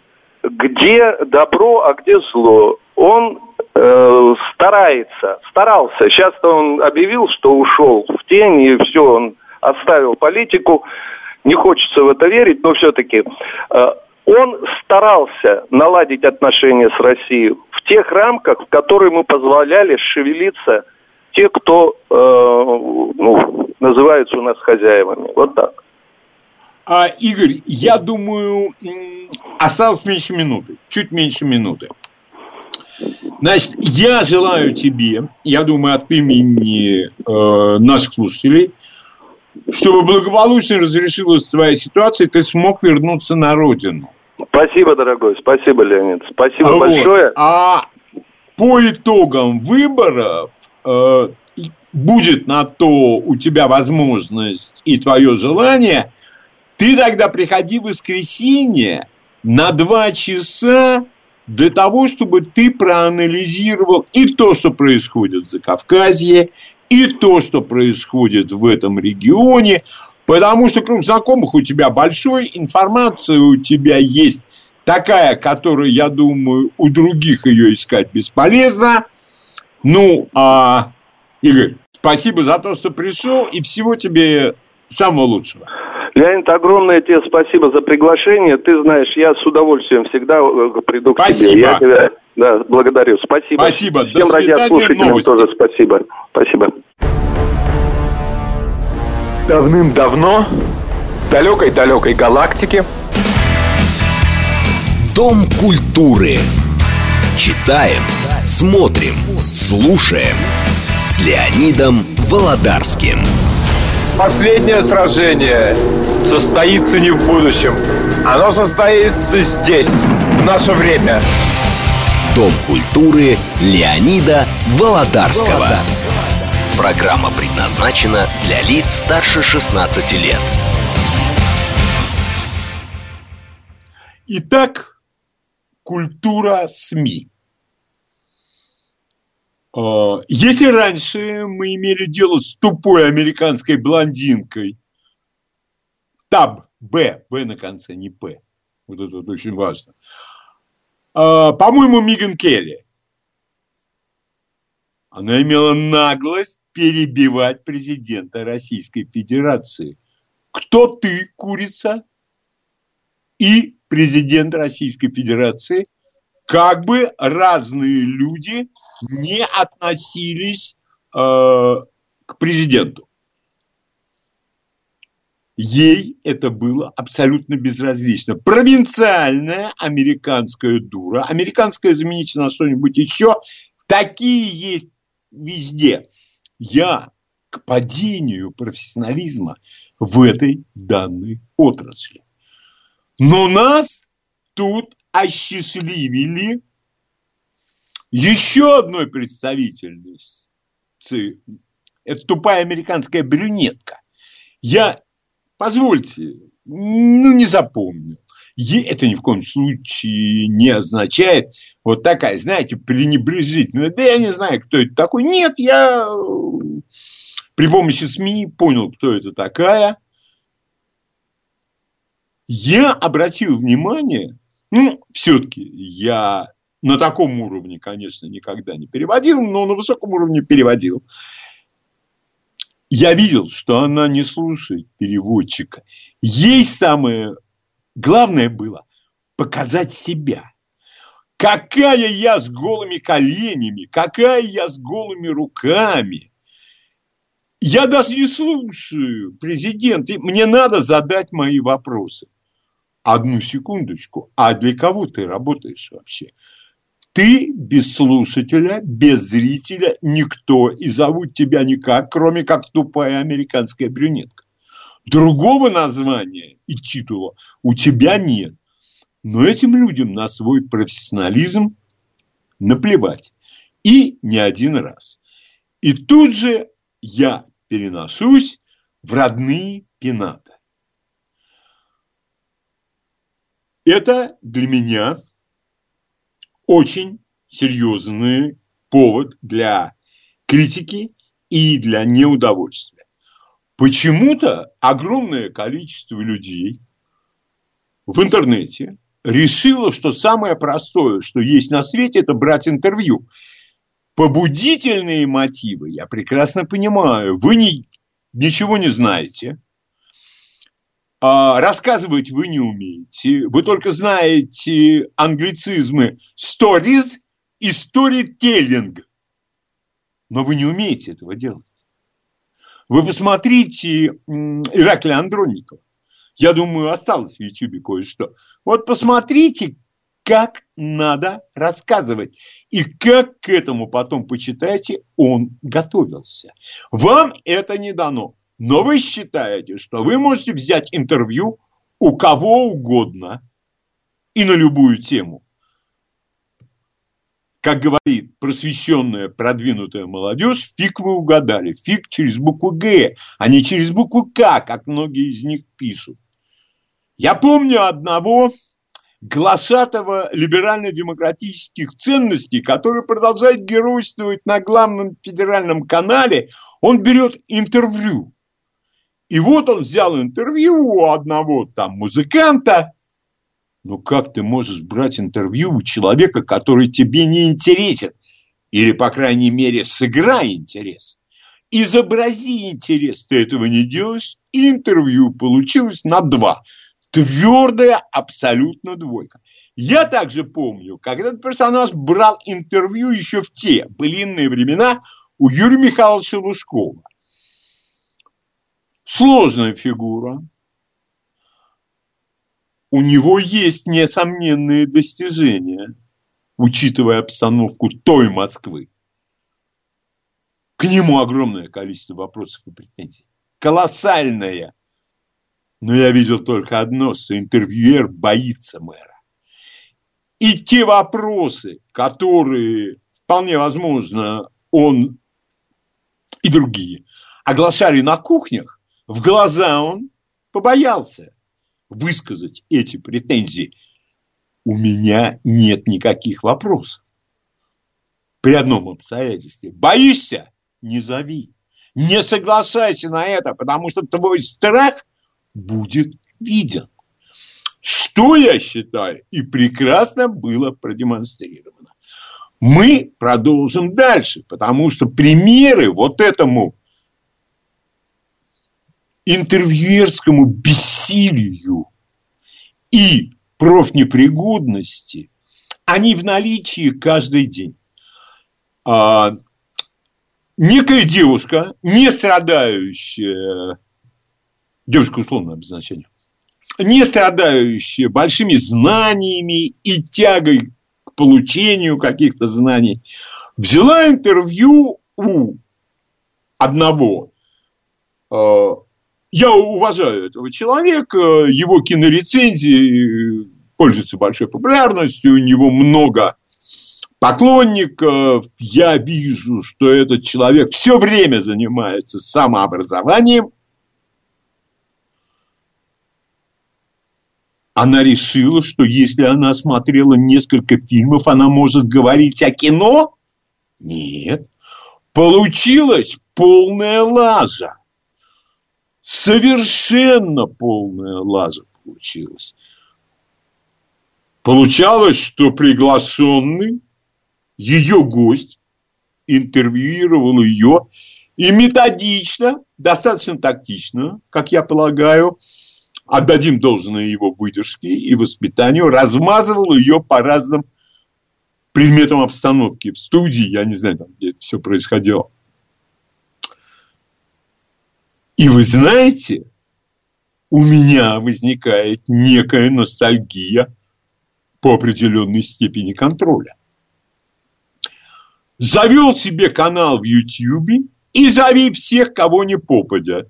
где добро, а где зло. Он э, старается, старался. Сейчас-то он объявил, что ушел в тень, и все, он оставил политику. Не хочется в это верить, но все-таки э, он старался наладить отношения с Россией в тех рамках, в которые ему позволяли шевелиться те, кто э, ну, называются у нас хозяевами. Вот так. А, Игорь, я думаю, осталось меньше минуты, чуть меньше минуты. Значит, я желаю тебе, я думаю, от имени э, наших слушателей, чтобы благополучно разрешилась твоя ситуация, и ты смог вернуться на родину. Спасибо, дорогой, спасибо, Леонид, спасибо вот. большое. А по итогам выборов э, будет на то у тебя возможность и твое желание ты тогда приходи в воскресенье на два часа для того, чтобы ты проанализировал и то, что происходит в Закавказье, и то, что происходит в этом регионе, потому что круг знакомых у тебя большой, информация у тебя есть такая, которую, я думаю, у других ее искать бесполезно. Ну, а, Игорь, спасибо за то, что пришел, и всего тебе самого лучшего. Леонид, огромное тебе спасибо за приглашение. Ты знаешь, я с удовольствием всегда э, приду к спасибо. тебе. Я тебя да, благодарю. Спасибо. Спасибо. Всем радиослушателям новости. тоже спасибо. Спасибо. Давным-давно в далекой-далекой галактике Дом культуры. Читаем, смотрим, слушаем с Леонидом Володарским. Последнее сражение состоится не в будущем. Оно состоится здесь, в наше время. Дом культуры Леонида Володарского. Программа предназначена для лиц старше 16 лет. Итак, культура СМИ. А, если раньше мы имели дело с тупой американской блондинкой, таб, Б, Б на конце, не П, вот это вот очень важно, а, по-моему, Миган Келли, она имела наглость перебивать президента Российской Федерации. Кто ты, курица? И президент Российской Федерации, как бы разные люди не относились э, к президенту. Ей это было абсолютно безразлично. Провинциальная американская дура, американская замените на что-нибудь еще, такие есть везде. Я к падению профессионализма в этой данной отрасли. Но нас тут осчастливили еще одной представительностью. Это тупая американская брюнетка. Я, позвольте, ну не запомню. Это ни в коем случае не означает вот такая, знаете, пренебрежительная. Да я не знаю, кто это такой. Нет, я при помощи СМИ понял, кто это такая. Я обратил внимание, ну, все-таки я на таком уровне, конечно, никогда не переводил, но на высоком уровне переводил. Я видел, что она не слушает переводчика. Ей самое главное было показать себя. Какая я с голыми коленями, какая я с голыми руками. Я даже не слушаю президент. Мне надо задать мои вопросы. Одну секундочку. А для кого ты работаешь вообще? Ты без слушателя, без зрителя, никто. И зовут тебя никак, кроме как тупая американская брюнетка. Другого названия и титула у тебя нет. Но этим людям на свой профессионализм наплевать. И не один раз. И тут же я переношусь в родные пенаты. Это для меня очень серьезный повод для критики и для неудовольствия. Почему-то огромное количество людей в интернете решило, что самое простое, что есть на свете, это брать интервью. Побудительные мотивы, я прекрасно понимаю, вы не, ничего не знаете, рассказывать вы не умеете, вы только знаете англицизмы stories и storytelling, но вы не умеете этого делать. Вы посмотрите Ираклия Андронникова. Я думаю, осталось в Ютьюбе кое-что. Вот посмотрите, как надо рассказывать. И как к этому потом почитайте, он готовился. Вам это не дано. Но вы считаете, что вы можете взять интервью у кого угодно и на любую тему. Как говорит просвещенная, продвинутая молодежь, фиг вы угадали. Фиг через букву «Г», а не через букву «К», как многие из них пишут. Я помню одного глашатого либерально-демократических ценностей, который продолжает геройствовать на главном федеральном канале. Он берет интервью. И вот он взял интервью у одного там музыканта. Ну как ты можешь брать интервью у человека, который тебе не интересен? Или, по крайней мере, сыграй интерес. Изобрази интерес, ты этого не делаешь, и интервью получилось на два – Твердая абсолютно двойка. Я также помню, как этот персонаж брал интервью еще в те былинные времена у Юрия Михайловича Лужкова. Сложная фигура. У него есть несомненные достижения, учитывая обстановку той Москвы. К нему огромное количество вопросов и претензий. Колоссальное. Но я видел только одно, что интервьюер боится мэра. И те вопросы, которые, вполне возможно, он и другие оглашали на кухнях, в глаза он побоялся высказать эти претензии. у меня нет никаких вопросов. При одном обстоятельстве. Боишься? Не зови. Не соглашайся на это, потому что твой страх будет виден. Что я считаю и прекрасно было продемонстрировано. Мы продолжим дальше, потому что примеры вот этому интервьюерскому бессилию и профнепригодности, они в наличии каждый день. А, некая девушка, не страдающая, девушка условного обозначения, не страдающая большими знаниями и тягой к получению каких-то знаний, взяла интервью у одного а, я уважаю этого человека, его кинорецензии пользуются большой популярностью, у него много поклонников. Я вижу, что этот человек все время занимается самообразованием. Она решила, что если она смотрела несколько фильмов, она может говорить о кино? Нет. Получилась полная лажа совершенно полная лажа получилась. Получалось, что приглашенный, ее гость, интервьюировал ее и методично, достаточно тактично, как я полагаю, отдадим должное его выдержке и воспитанию, размазывал ее по разным предметам обстановки в студии, я не знаю, там, где это все происходило. И вы знаете, у меня возникает некая ностальгия по определенной степени контроля. Завел себе канал в Ютьюбе и зови всех, кого не попадя.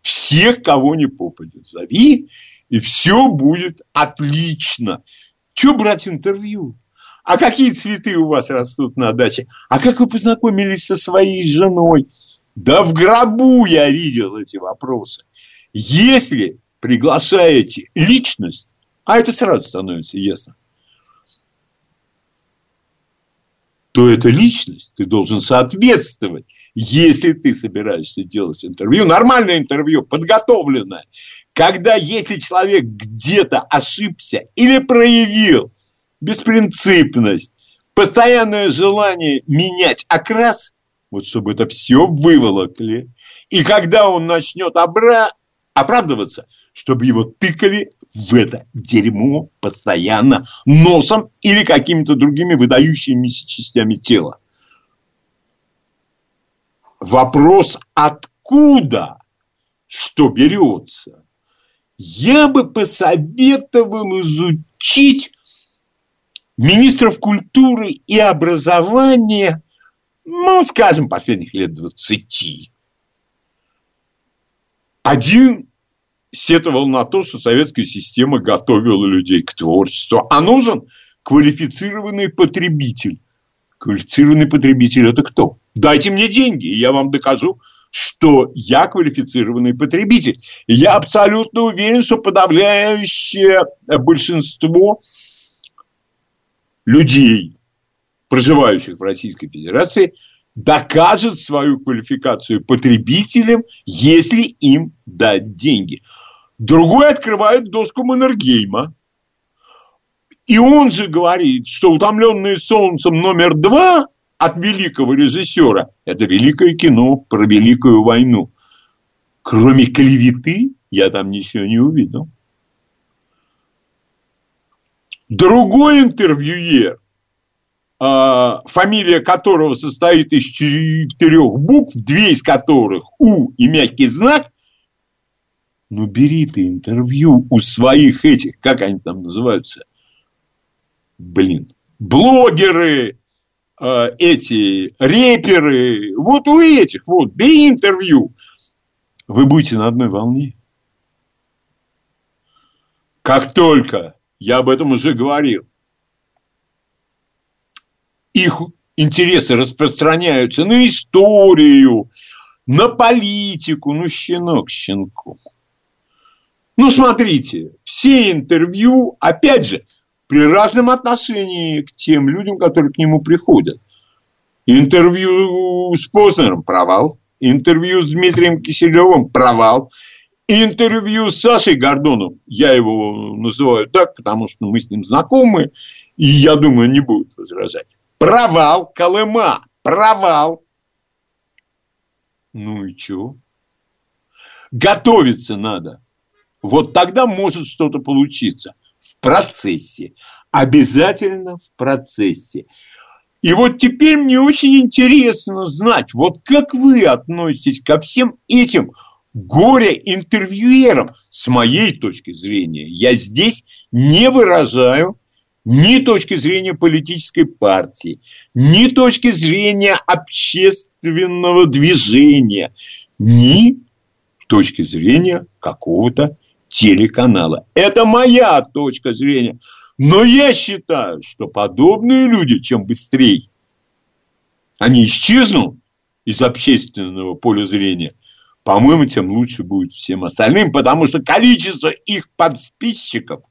Всех, кого не попадя. Зови, и все будет отлично. Че брать интервью? А какие цветы у вас растут на даче? А как вы познакомились со своей женой? Да в гробу я видел эти вопросы. Если приглашаете личность, а это сразу становится ясно, то эта личность, ты должен соответствовать. Если ты собираешься делать интервью, нормальное интервью, подготовленное, когда если человек где-то ошибся или проявил беспринципность, постоянное желание менять окрас, вот чтобы это все выволокли. И когда он начнет обра... оправдываться, чтобы его тыкали в это дерьмо постоянно носом или какими-то другими выдающимися частями тела. Вопрос, откуда что берется? Я бы посоветовал изучить министров культуры и образования ну, скажем, последних лет 20. Один сетовал на то, что советская система готовила людей к творчеству, а нужен квалифицированный потребитель. Квалифицированный потребитель – это кто? Дайте мне деньги, и я вам докажу, что я квалифицированный потребитель. И я абсолютно уверен, что подавляющее большинство людей, проживающих в Российской Федерации, докажет свою квалификацию потребителям, если им дать деньги. Другой открывает доску Маннергейма. И он же говорит, что «Утомленные солнцем» номер два от великого режиссера – это великое кино про Великую войну. Кроме клеветы, я там ничего не увидел. Другой интервьюер фамилия которого состоит из четырех букв, две из которых У и мягкий знак, ну бери ты интервью у своих этих, как они там называются, блин, блогеры, а, эти реперы, вот у этих, вот, бери интервью. Вы будете на одной волне. Как только, я об этом уже говорил, их интересы распространяются на историю, на политику, ну, щенок щенку. Ну, смотрите, все интервью, опять же, при разном отношении к тем людям, которые к нему приходят. Интервью с Познером – провал. Интервью с Дмитрием Киселевым – провал. Интервью с Сашей Гордоном, я его называю так, потому что мы с ним знакомы, и я думаю, не будет возражать. Провал Колыма. Провал. Ну и что? Готовиться надо. Вот тогда может что-то получиться. В процессе. Обязательно в процессе. И вот теперь мне очень интересно знать, вот как вы относитесь ко всем этим горе-интервьюерам с моей точки зрения. Я здесь не выражаю ни точки зрения политической партии, ни точки зрения общественного движения, ни точки зрения какого-то телеканала. Это моя точка зрения. Но я считаю, что подобные люди, чем быстрее они исчезнут из общественного поля зрения, по-моему, тем лучше будет всем остальным, потому что количество их подписчиков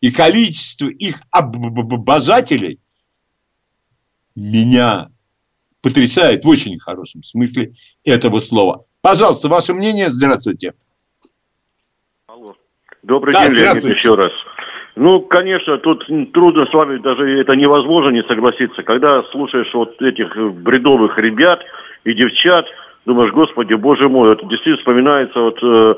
и количество их обожателей меня потрясает в очень хорошем смысле этого слова. Пожалуйста, ваше мнение. Здравствуйте. Алло. Добрый да, день, Леонид, еще раз. Ну, конечно, тут трудно с вами, даже это невозможно не согласиться. Когда слушаешь вот этих бредовых ребят и девчат, думаешь, господи, боже мой, это действительно вспоминается вот э,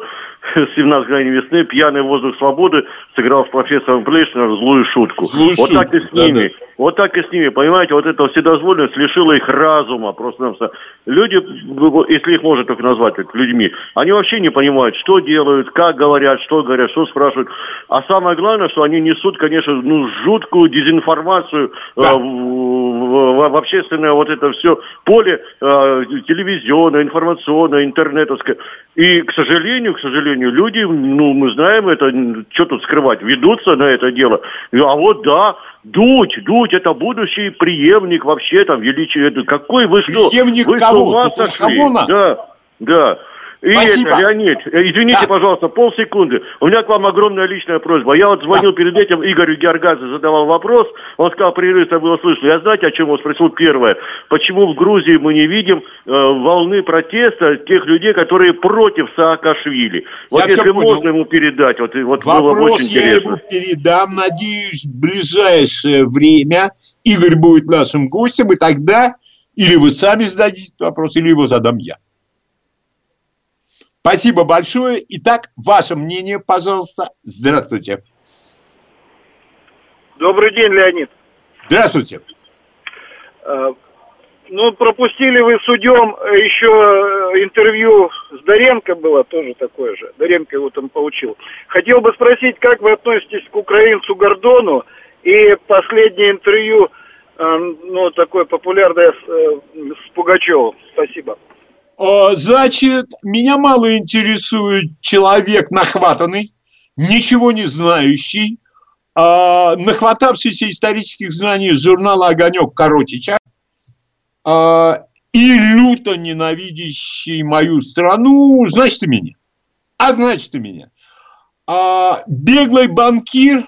17 граней весны, пьяный воздух свободы сыграл с профессором Плешнером злую шутку. Злую вот шутку, так и с ними. Да. Вот так и с ними, понимаете, вот эта вседозволенность лишила их разума просто. Люди, если их можно так назвать людьми, они вообще не понимают, что делают, как говорят, что говорят, что спрашивают. А самое главное, что они несут, конечно, ну, жуткую дезинформацию да. э, в, в, в общественное вот это все поле э, телевизионное, информационное, интернетовское. И, к сожалению, к сожалению, люди, ну, мы знаем это, что тут скрывать, ведутся на это дело. А вот да, Дудь, Дудь, это будущий преемник вообще там величие. Какой вы что? Преемник вы кого? С ума сошли? Да, да. И Спасибо. это, Леонид, э, извините, да. пожалуйста, полсекунды. У меня к вам огромная личная просьба. Я вот звонил да. перед этим Игорю Георгазе, задавал вопрос. Он сказал, прерывисто было слышно. Я знаете, о чем он спросил первое? Почему в Грузии мы не видим э, волны протеста тех людей, которые против Саакашвили? Вот я если можно ему передать, вот, вот вопрос было бы очень я интересно. ему передам. Надеюсь, в ближайшее время Игорь будет нашим гостем, и тогда или вы сами зададите вопрос, или его задам я. Спасибо большое. Итак, ваше мнение, пожалуйста. Здравствуйте. Добрый день, Леонид. Здравствуйте. Э, ну, пропустили вы судьем еще э, интервью с Доренко было, тоже такое же. Доренко его там получил. Хотел бы спросить, как вы относитесь к украинцу Гордону и последнее интервью, э, ну, такое популярное с, с Пугачевым. Спасибо. Значит, меня мало интересует человек нахватанный, ничего не знающий, а, нахватавшийся исторических знаний журнала «Огонек» Коротича а, и люто ненавидящий мою страну, значит, и меня. А значит, и меня. А беглый банкир,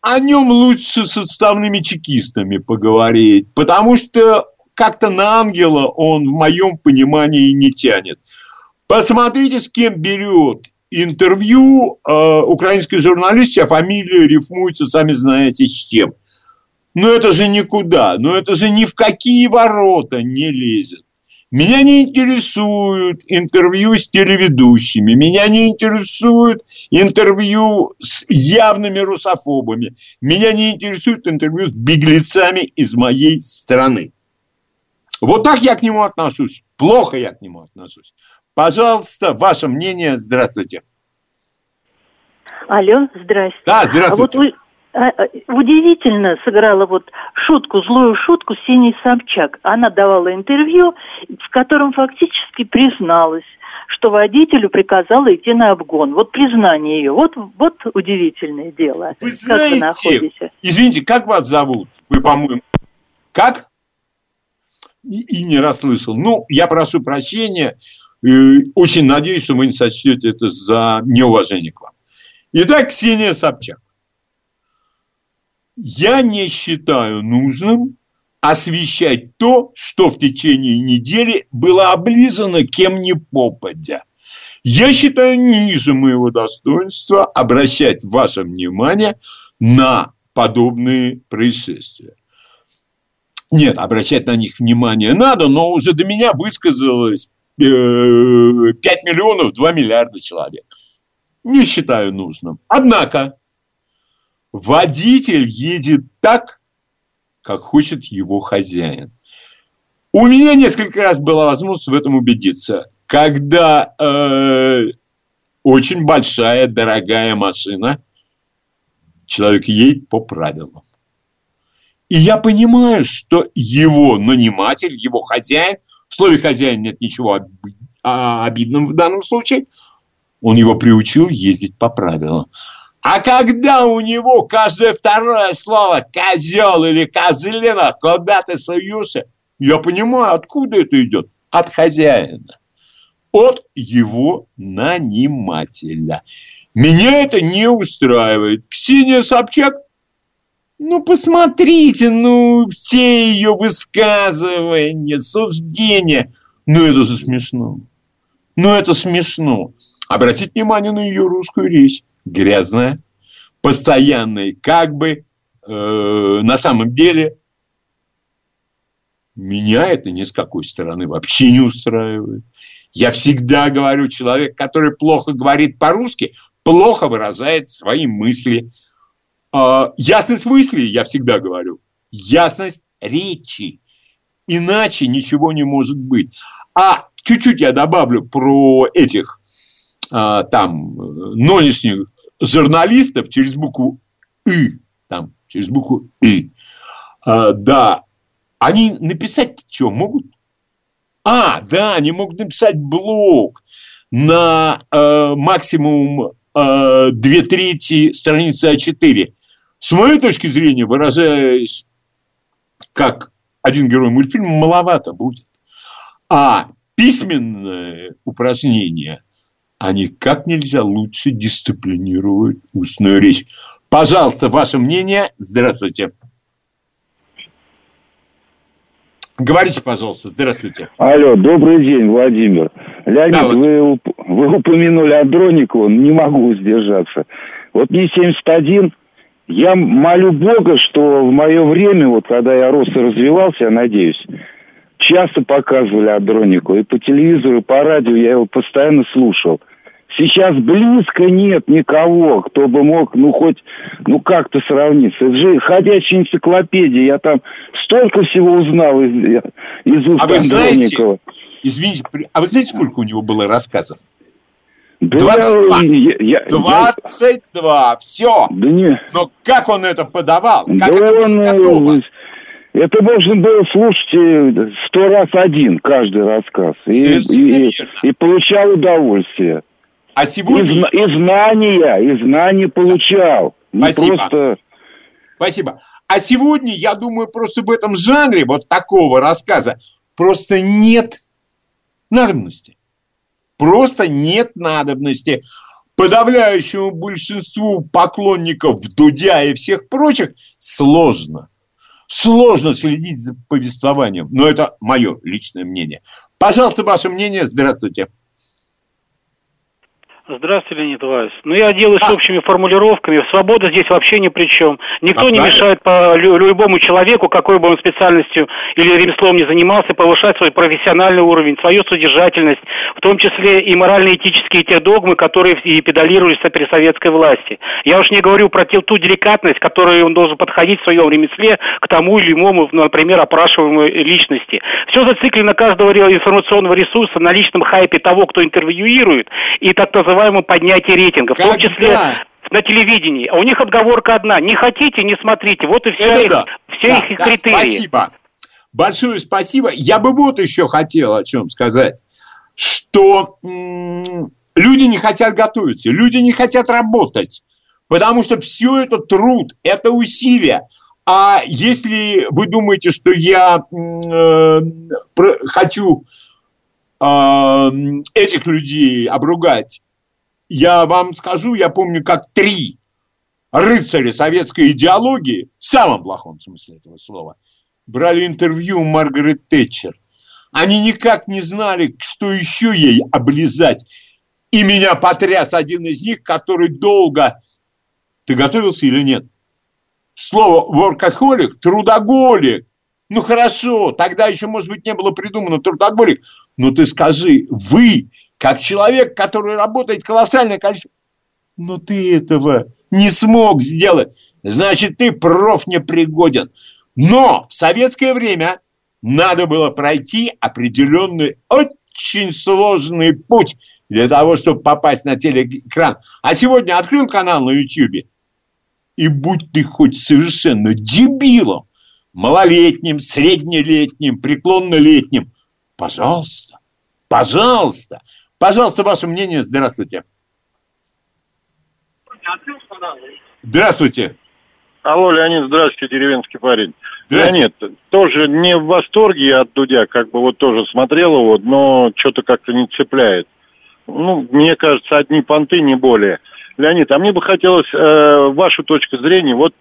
о нем лучше с отставными чекистами поговорить, потому что как-то на ангела он в моем понимании не тянет. Посмотрите, с кем берет интервью э, украинской журналистки, а фамилия рифмуется, сами знаете, с чем. Но это же никуда, но это же ни в какие ворота не лезет. Меня не интересуют интервью с телеведущими, меня не интересуют интервью с явными русофобами, меня не интересует интервью с беглецами из моей страны. Вот так я к нему отношусь. Плохо я к нему отношусь. Пожалуйста, ваше мнение. Здравствуйте. Алло, здрасте. Да, здравствуйте. А вот вы а, а, удивительно сыграла вот шутку, злую шутку Синий Собчак. Она давала интервью, в котором фактически призналась, что водителю приказала идти на обгон. Вот признание ее. Вот, вот удивительное дело. Вы знаете, как вы находите? извините, как вас зовут? Вы, по-моему, как? И, не расслышал. Ну, я прошу прощения, И очень надеюсь, что вы не сочтете это за неуважение к вам. Итак, Ксения Собчак. Я не считаю нужным освещать то, что в течение недели было облизано кем ни попадя. Я считаю ниже моего достоинства обращать ваше внимание на подобные происшествия. Нет, обращать на них внимание надо, но уже до меня высказалось 5 э, миллионов 2 миллиарда человек. Не считаю нужным. Однако, водитель едет так, как хочет его хозяин. У меня несколько раз была возможность в этом убедиться. Когда э, очень большая, дорогая машина, человек едет по правилам. И я понимаю, что его наниматель, его хозяин, в слове хозяин нет ничего а, обидного в данном случае, он его приучил ездить по правилам. А когда у него каждое второе слово козел или козлина, когда ты суешься, я понимаю, откуда это идет. От хозяина. От его нанимателя. Меня это не устраивает. Ксения Собчак ну, посмотрите, ну, все ее высказывания, суждения. Ну, это же смешно. Ну, это смешно. Обратите внимание на ее русскую речь. Грязная, постоянная, как бы э, на самом деле меня это ни с какой стороны вообще не устраивает. Я всегда говорю, человек, который плохо говорит по-русски, плохо выражает свои мысли, ясность мысли, я всегда говорю, ясность речи. Иначе ничего не может быть. А чуть-чуть я добавлю про этих а, там нынешних журналистов через букву «и». Там, через букву «и». А, да, они написать что могут? А, да, они могут написать блог на э, максимум э, две трети страницы А4. С моей точки зрения, выражаясь как один герой мультфильма, маловато будет. А письменные упражнения, они как нельзя лучше дисциплинируют устную речь. Пожалуйста, ваше мнение. Здравствуйте. Говорите, пожалуйста. Здравствуйте. Алло, добрый день, Владимир. Леонид, да, вот... вы, вы упомянули Андроникова, не могу сдержаться. Вот мне 71, я молю Бога, что в мое время, вот когда я рос и развивался, я надеюсь, часто показывали Адронику. И по телевизору, и по радио я его постоянно слушал. Сейчас близко нет никого, кто бы мог, ну, хоть, ну, как-то сравниться. Это же ходячая энциклопедия. Я там столько всего узнал из, из уст а вы знаете, извините, а вы знаете, сколько у него было рассказов? 22. Я, я, 22. Все. Да не. Но как он это подавал? Как да это он, готово? Это можно было слушать сто раз один, каждый рассказ. И, и, и, получал удовольствие. А сегодня... И, и знания, и знания получал. Спасибо. просто... Спасибо. А сегодня, я думаю, просто в этом жанре вот такого рассказа просто нет надобности. Просто нет надобности. Подавляющему большинству поклонников Дудя и всех прочих сложно. Сложно следить за повествованием. Но это мое личное мнение. Пожалуйста, ваше мнение. Здравствуйте. Здравствуйте, Леонид Иванович. Ну, я делаюсь а. общими формулировками. Свобода здесь вообще ни при чем. Никто а не мешает по любому человеку, какой бы он специальностью или ремеслом не занимался, повышать свой профессиональный уровень, свою содержательность, в том числе и морально-этические те догмы, которые и педалировались при советской власти. Я уж не говорю про ту деликатность, которой он должен подходить в своем ремесле к тому или иному, например, опрашиваемой личности. Все зациклено каждого информационного ресурса на личном хайпе того, кто интервьюирует, и так называемый называемому поднятию рейтинга, Когда? в том числе на телевидении. А у них отговорка одна. Не хотите, не смотрите. Вот и вся их, да. все да, их да, критерии. Спасибо. Большое спасибо. Я бы вот еще хотел о чем сказать. Что люди не хотят готовиться, люди не хотят работать. Потому что все это труд, это усилия. А если вы думаете, что я э, хочу э, этих людей обругать, я вам скажу, я помню, как три рыцаря советской идеологии, в самом плохом смысле этого слова, брали интервью у Маргарет Тэтчер. Они никак не знали, что еще ей облизать. И меня потряс один из них, который долго... Ты готовился или нет? Слово воркохолик, трудоголик. Ну хорошо, тогда еще, может быть, не было придумано трудоголик. Но ты скажи, вы, как человек, который работает колоссальное количество... Но ты этого не смог сделать. Значит, ты проф непригоден. Но в советское время надо было пройти определенный очень сложный путь для того, чтобы попасть на телеэкран. А сегодня открыл канал на YouTube, и будь ты хоть совершенно дебилом, малолетним, среднелетним, преклоннолетним, пожалуйста, пожалуйста, пожалуйста, ваше мнение, здравствуйте. Здравствуйте. Алло, Леонид, здравствуйте, деревенский парень. Леонид, тоже не в восторге от Дудя, как бы вот тоже смотрел его, но что-то как-то не цепляет. Ну, мне кажется, одни понты, не более. Леонид, а мне бы хотелось э, вашу точку зрения, вот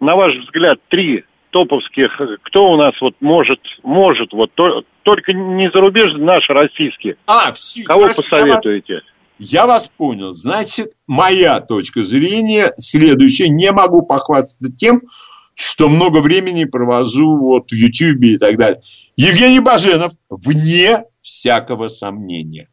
на ваш взгляд, три топовских, кто у нас вот может, может, вот то, только не зарубежные, наши российские. А, все. Кого хорошо, посоветуете? Я вас, я вас понял. Значит, моя точка зрения следующая. Не могу похвастаться тем, что много времени провожу вот в Ютьюбе и так далее. Евгений Баженов, вне всякого сомнения.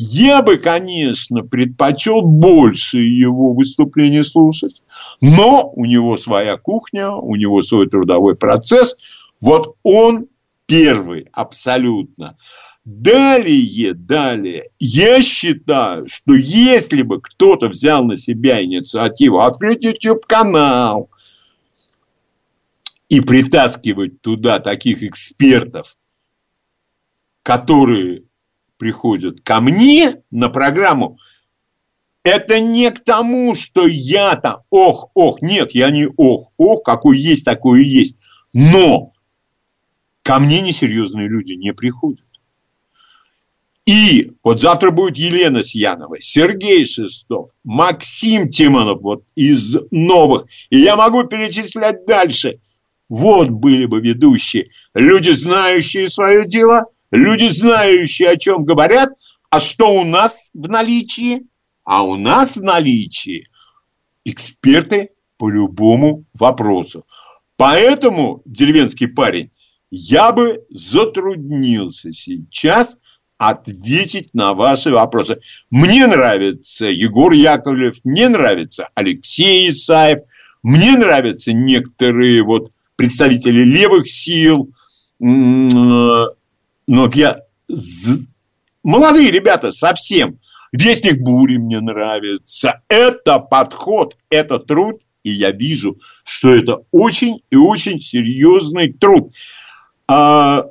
Я бы, конечно, предпочел больше его выступления слушать, но у него своя кухня, у него свой трудовой процесс. Вот он первый абсолютно. Далее, далее, я считаю, что если бы кто-то взял на себя инициативу открыть YouTube-канал, и притаскивать туда таких экспертов, которые приходят ко мне на программу, это не к тому, что я-то, ох, ох, нет, я не ох, ох, какой есть, такой и есть. Но ко мне несерьезные люди не приходят. И вот завтра будет Елена Сьянова, Сергей Шестов, Максим Тимонов вот из новых. И я могу перечислять дальше. Вот были бы ведущие. Люди, знающие свое дело, люди, знающие, о чем говорят. А что у нас в наличии? А у нас в наличии эксперты по любому вопросу. Поэтому, деревенский парень, я бы затруднился сейчас ответить на ваши вопросы. Мне нравится Егор Яковлев, мне нравится Алексей Исаев, мне нравятся некоторые вот представители левых сил. Но я... Молодые ребята совсем. Вестник бури мне нравится. Это подход, это труд. И я вижу, что это очень и очень серьезный труд. А,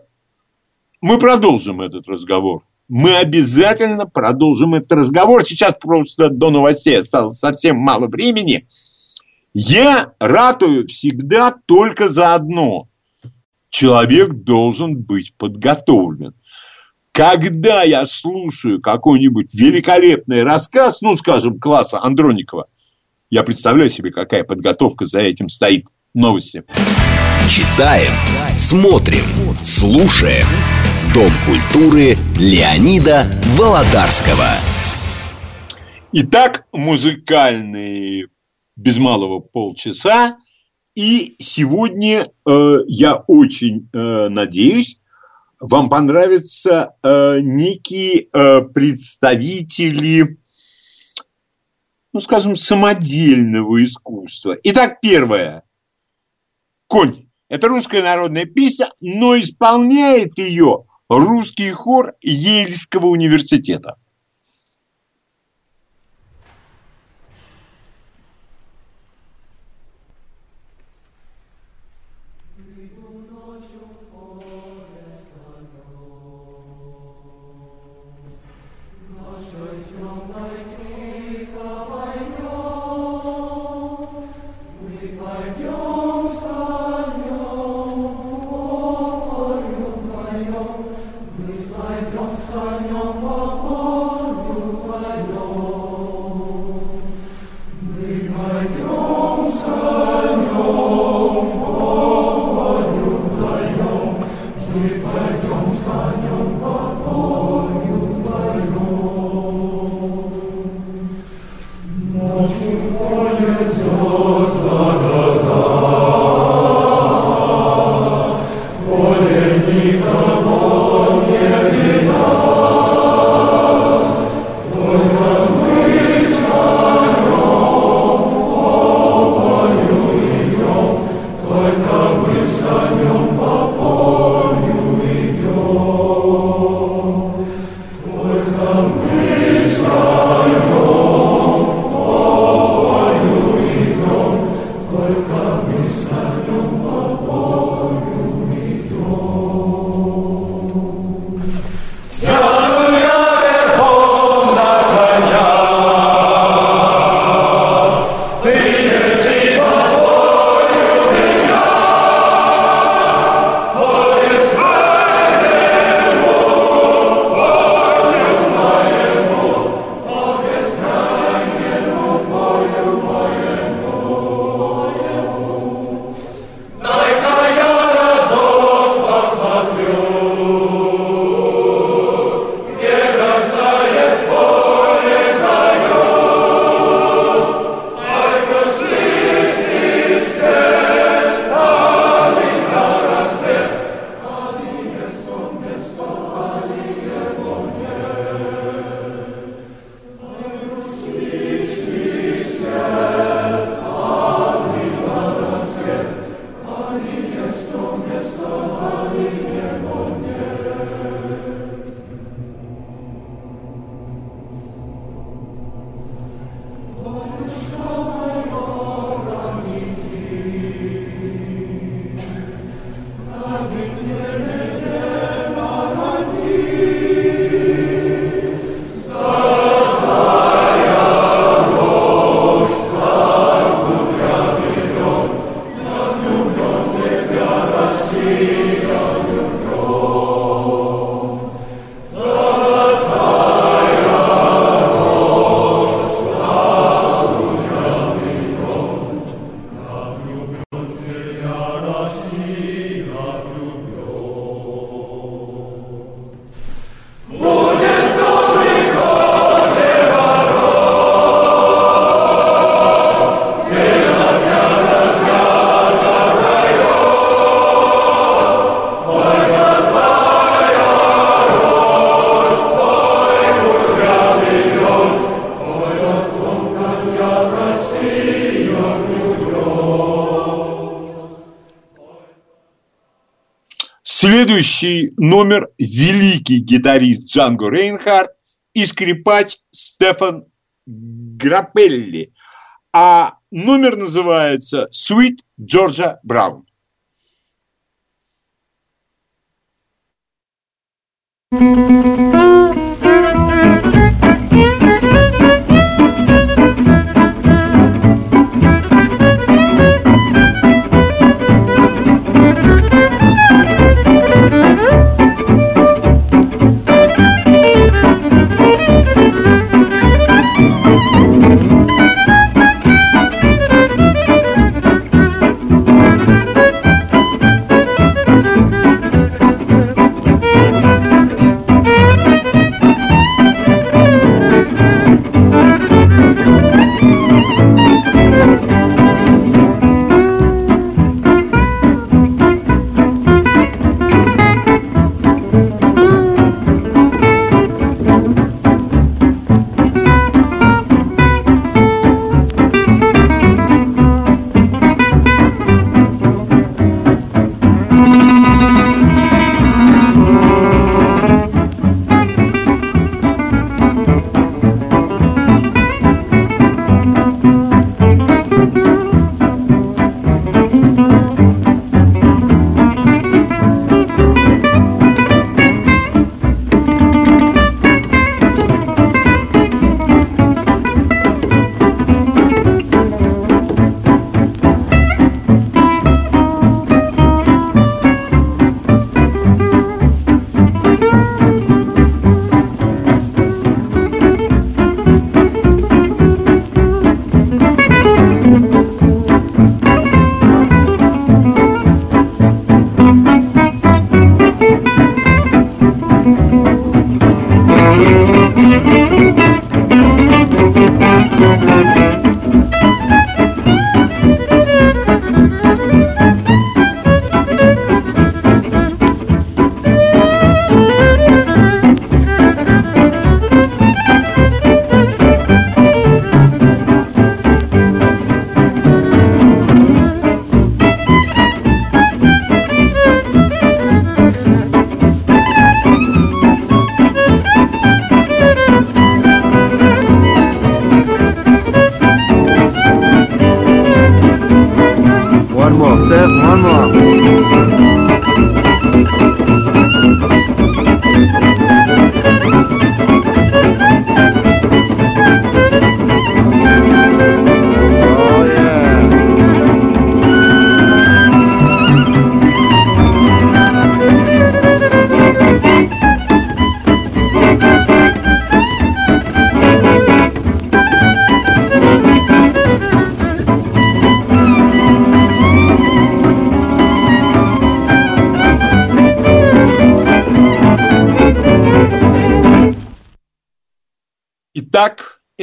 мы продолжим этот разговор. Мы обязательно продолжим этот разговор. Сейчас просто до новостей осталось совсем мало времени. Я ратую всегда только за одно. Человек должен быть подготовлен. Когда я слушаю какой-нибудь великолепный рассказ, ну, скажем, класса Андроникова, я представляю себе, какая подготовка за этим стоит. Новости. Читаем, смотрим, слушаем. Дом культуры Леонида Володарского. Итак, музыкальные без малого полчаса. И сегодня э, я очень э, надеюсь, вам понравятся э, некие э, представители, ну, скажем, самодельного искусства. Итак, первое. Конь. Это русская народная песня, но исполняет ее русский хор Ельского университета. следующий номер великий гитарист Джанго Рейнхард и скрипач Стефан Грапелли. А номер называется "Суит Джорджа Браун». Thank you.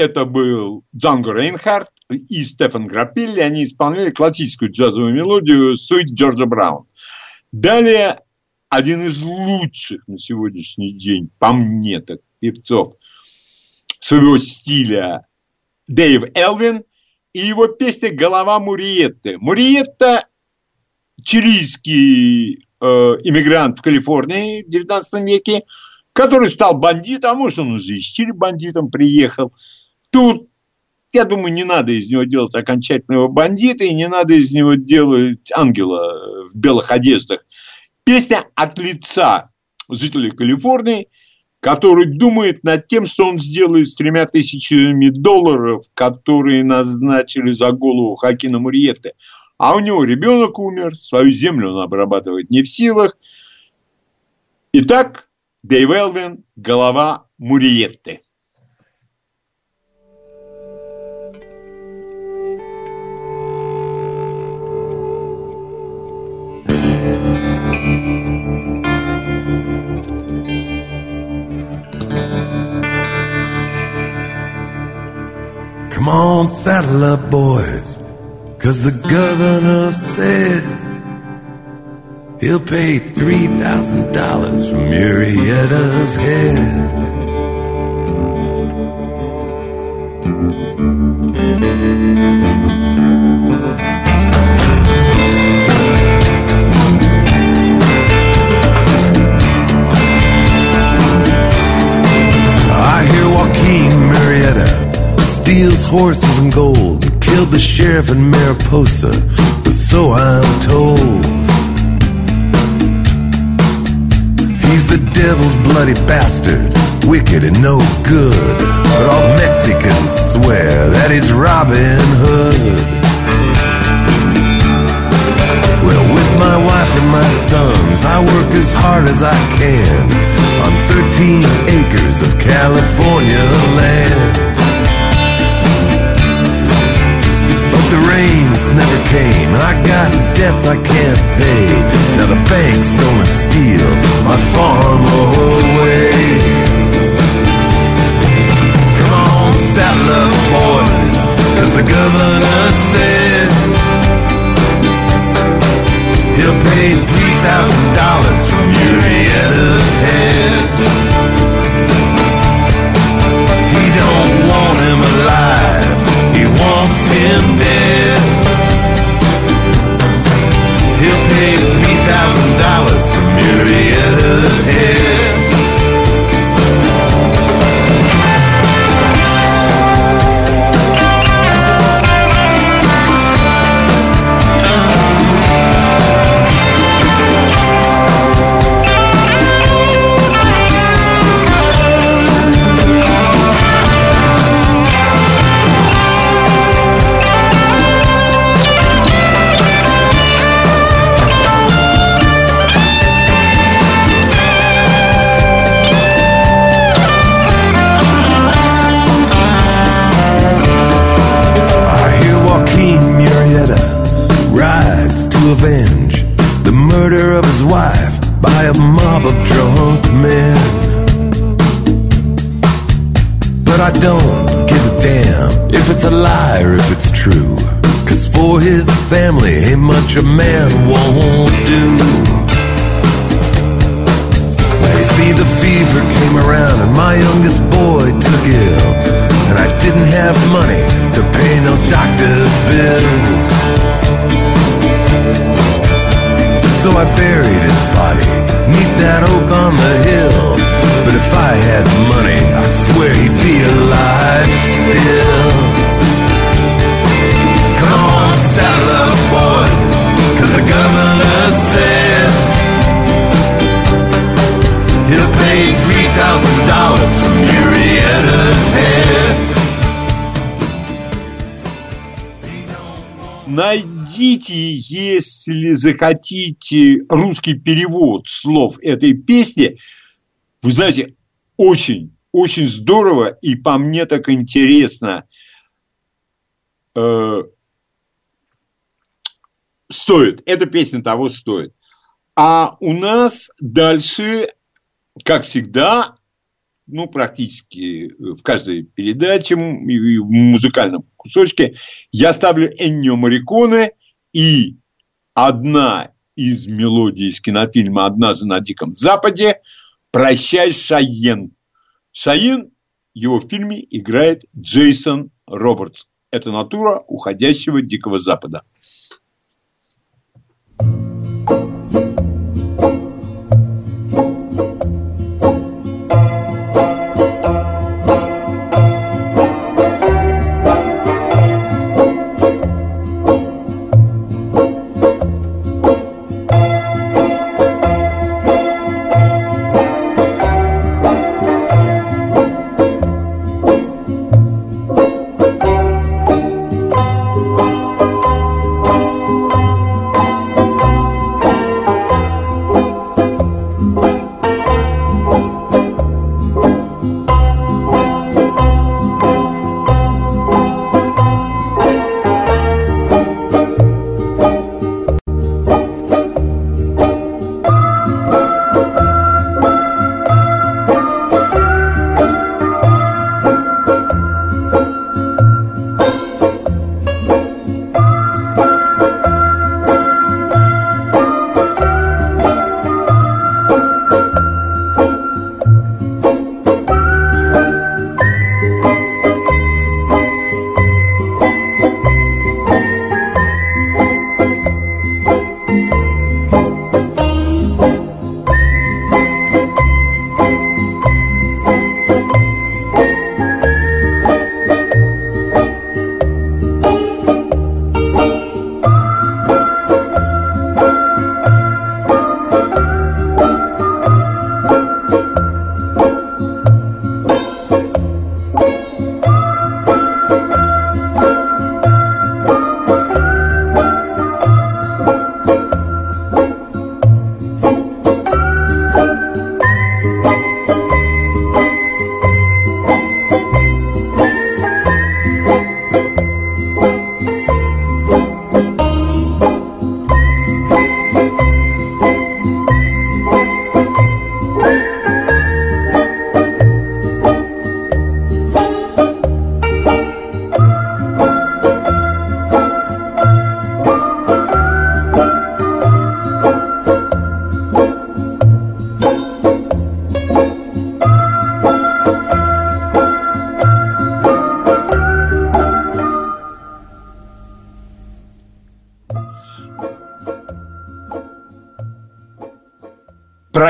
Это был Джанго Рейнхард и Стефан Граппелли. Они исполняли классическую джазовую мелодию «Суит Джорджа Браун». Далее один из лучших на сегодняшний день, по мне так, певцов своего стиля Дэйв Элвин и его песня «Голова Муриетты». Муриетта – чилийский э, иммигрант в Калифорнии в 19 веке, который стал бандитом, а может, он уже из Чили бандитом приехал. Тут, я думаю, не надо из него делать окончательного бандита, и не надо из него делать ангела в белых одеждах. Песня от лица жителей Калифорнии, который думает над тем, что он сделает с тремя тысячами долларов, которые назначили за голову Хакина Мурьеты. А у него ребенок умер, свою землю он обрабатывать не в силах. Итак, Дэйв Элвин, голова Муриетты. Come on, saddle up, boys, cause the governor said he'll pay $3,000 for Murrieta's head. Horses and gold. He killed the sheriff in Mariposa, but so I'm told. He's the devil's bloody bastard, wicked and no good. But all the Mexicans swear that he's Robin Hood. Well, with my wife and my sons, I work as hard as I can on 13 acres of California land. The rains never came, and I got debts I can't pay. Now the bank's gonna steal my farm away. Come on, saddle boys, cause the governor said he'll pay $3,000 for Murrieta's head. He don't want him alive, he wants him dead. He'll pay $3,000 for Murrieta's head. A man won't do. Now you see, the fever came around and my youngest boy took ill. And I didn't have money to pay no doctor's bills. So I buried his body neath that oak on the hill. But if I had money, I swear he'd be alive still. the governor said he'll pay three thousand dollars for Murrieta's head. Найдите, если захотите, русский перевод слов этой песни. Вы знаете, очень, очень здорово и по мне так интересно. Э, стоит. Эта песня того стоит. А у нас дальше, как всегда, ну, практически в каждой передаче в музыкальном кусочке я ставлю Эннио Мариконе и одна из мелодий из кинофильма «Однажды на Диком Западе» «Прощай, Шайен». Шайен, его в фильме играет Джейсон Робертс. Это натура уходящего Дикого Запада.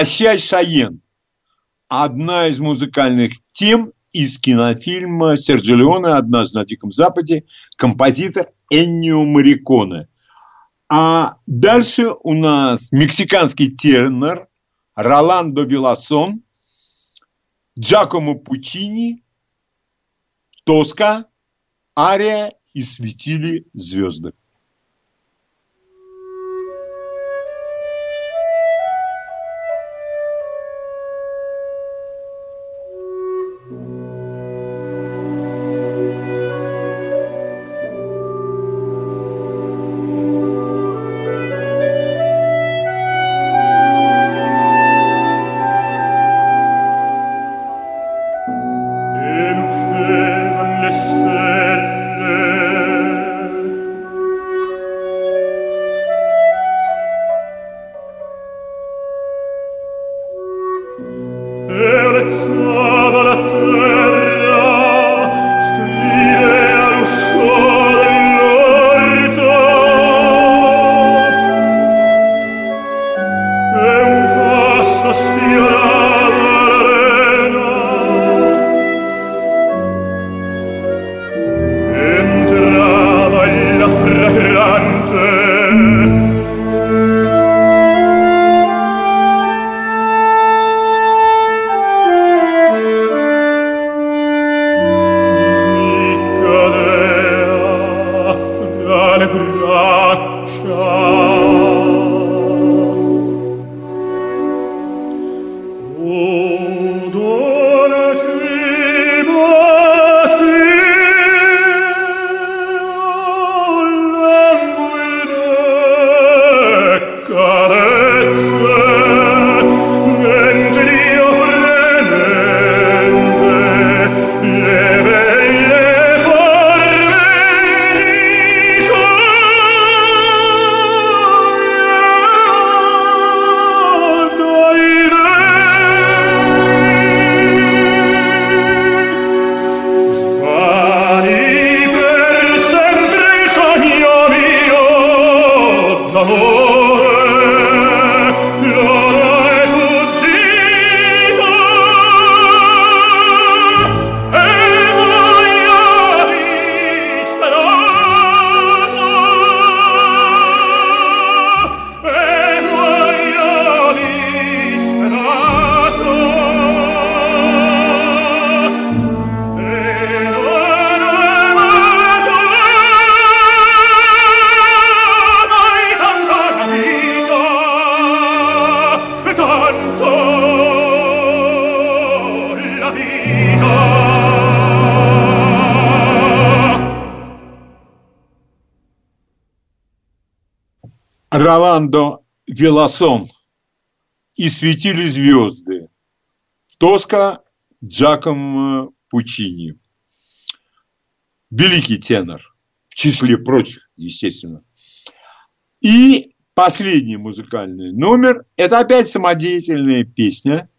«Прощай, Шаен» – одна из музыкальных тем из кинофильма Серджио Леоне «Однажды на Диком Западе» композитор Эннио Мариконе. А дальше у нас мексиканский тенор Роландо Виласон, Джакомо Пучини, Тоска, Ария и светили звезды. Роландо Веласон и светили звезды. Тоска Джаком Пучини. Великий тенор, в числе прочих, естественно. И последний музыкальный номер – это опять самодеятельная песня,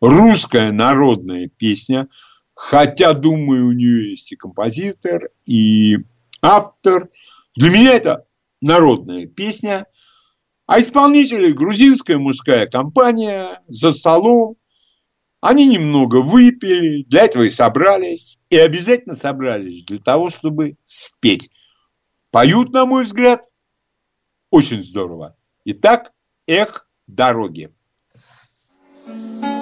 русская народная песня, хотя, думаю, у нее есть и композитор, и автор. Для меня это народная песня, а исполнители – грузинская мужская компания за столом. Они немного выпили, для этого и собрались, и обязательно собрались для того, чтобы спеть. Поют, на мой взгляд, очень здорово. Итак, эх, дороги. Здорово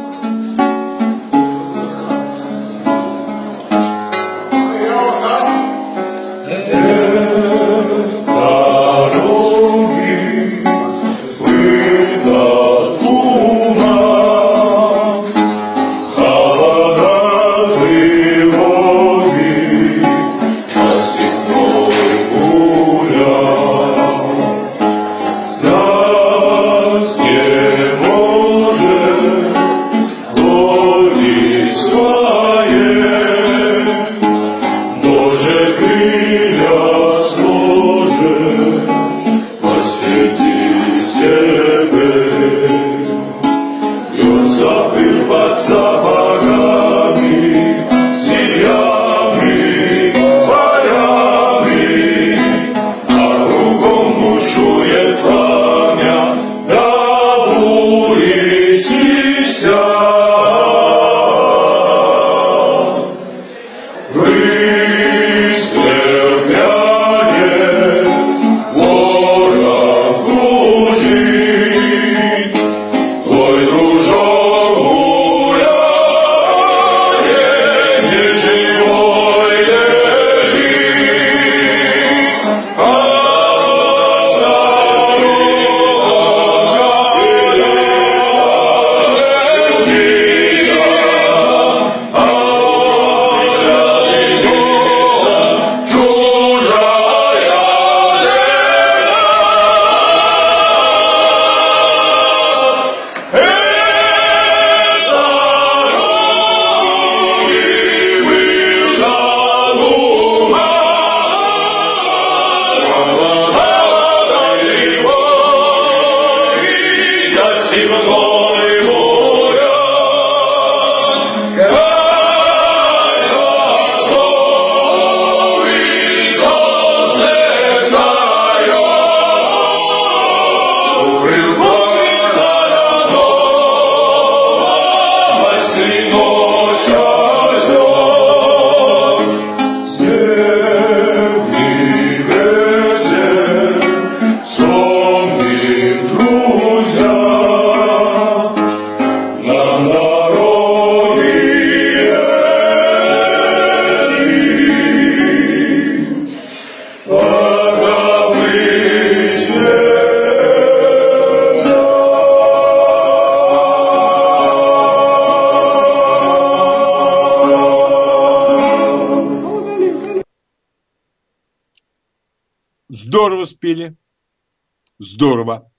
Здорово.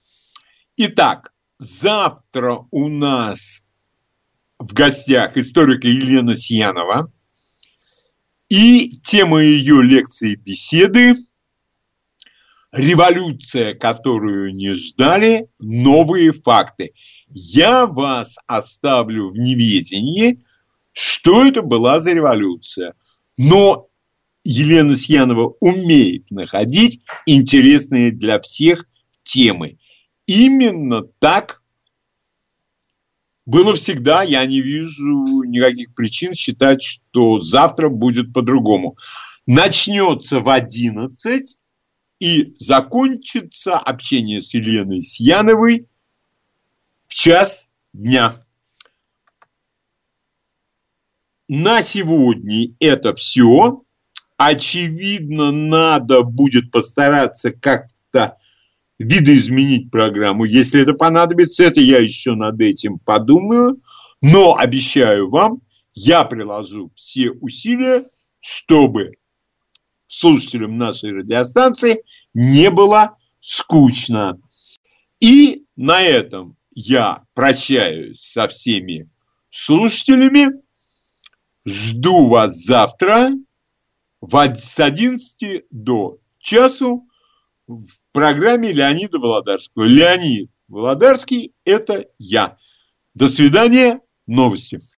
Итак, завтра у нас в гостях историка Елена Сиянова. И тема ее лекции беседы «Революция, которую не ждали. Новые факты». Я вас оставлю в неведении, что это была за революция. Но Елена Сьянова умеет находить интересные для всех темы. Именно так было всегда. Я не вижу никаких причин считать, что завтра будет по-другому. Начнется в 11 и закончится общение с Еленой Сьяновой в час дня. На сегодня это все очевидно, надо будет постараться как-то видоизменить программу. Если это понадобится, это я еще над этим подумаю. Но обещаю вам, я приложу все усилия, чтобы слушателям нашей радиостанции не было скучно. И на этом я прощаюсь со всеми слушателями. Жду вас завтра с 11 до часу в программе Леонида Володарского. Леонид Володарский – это я. До свидания. Новости.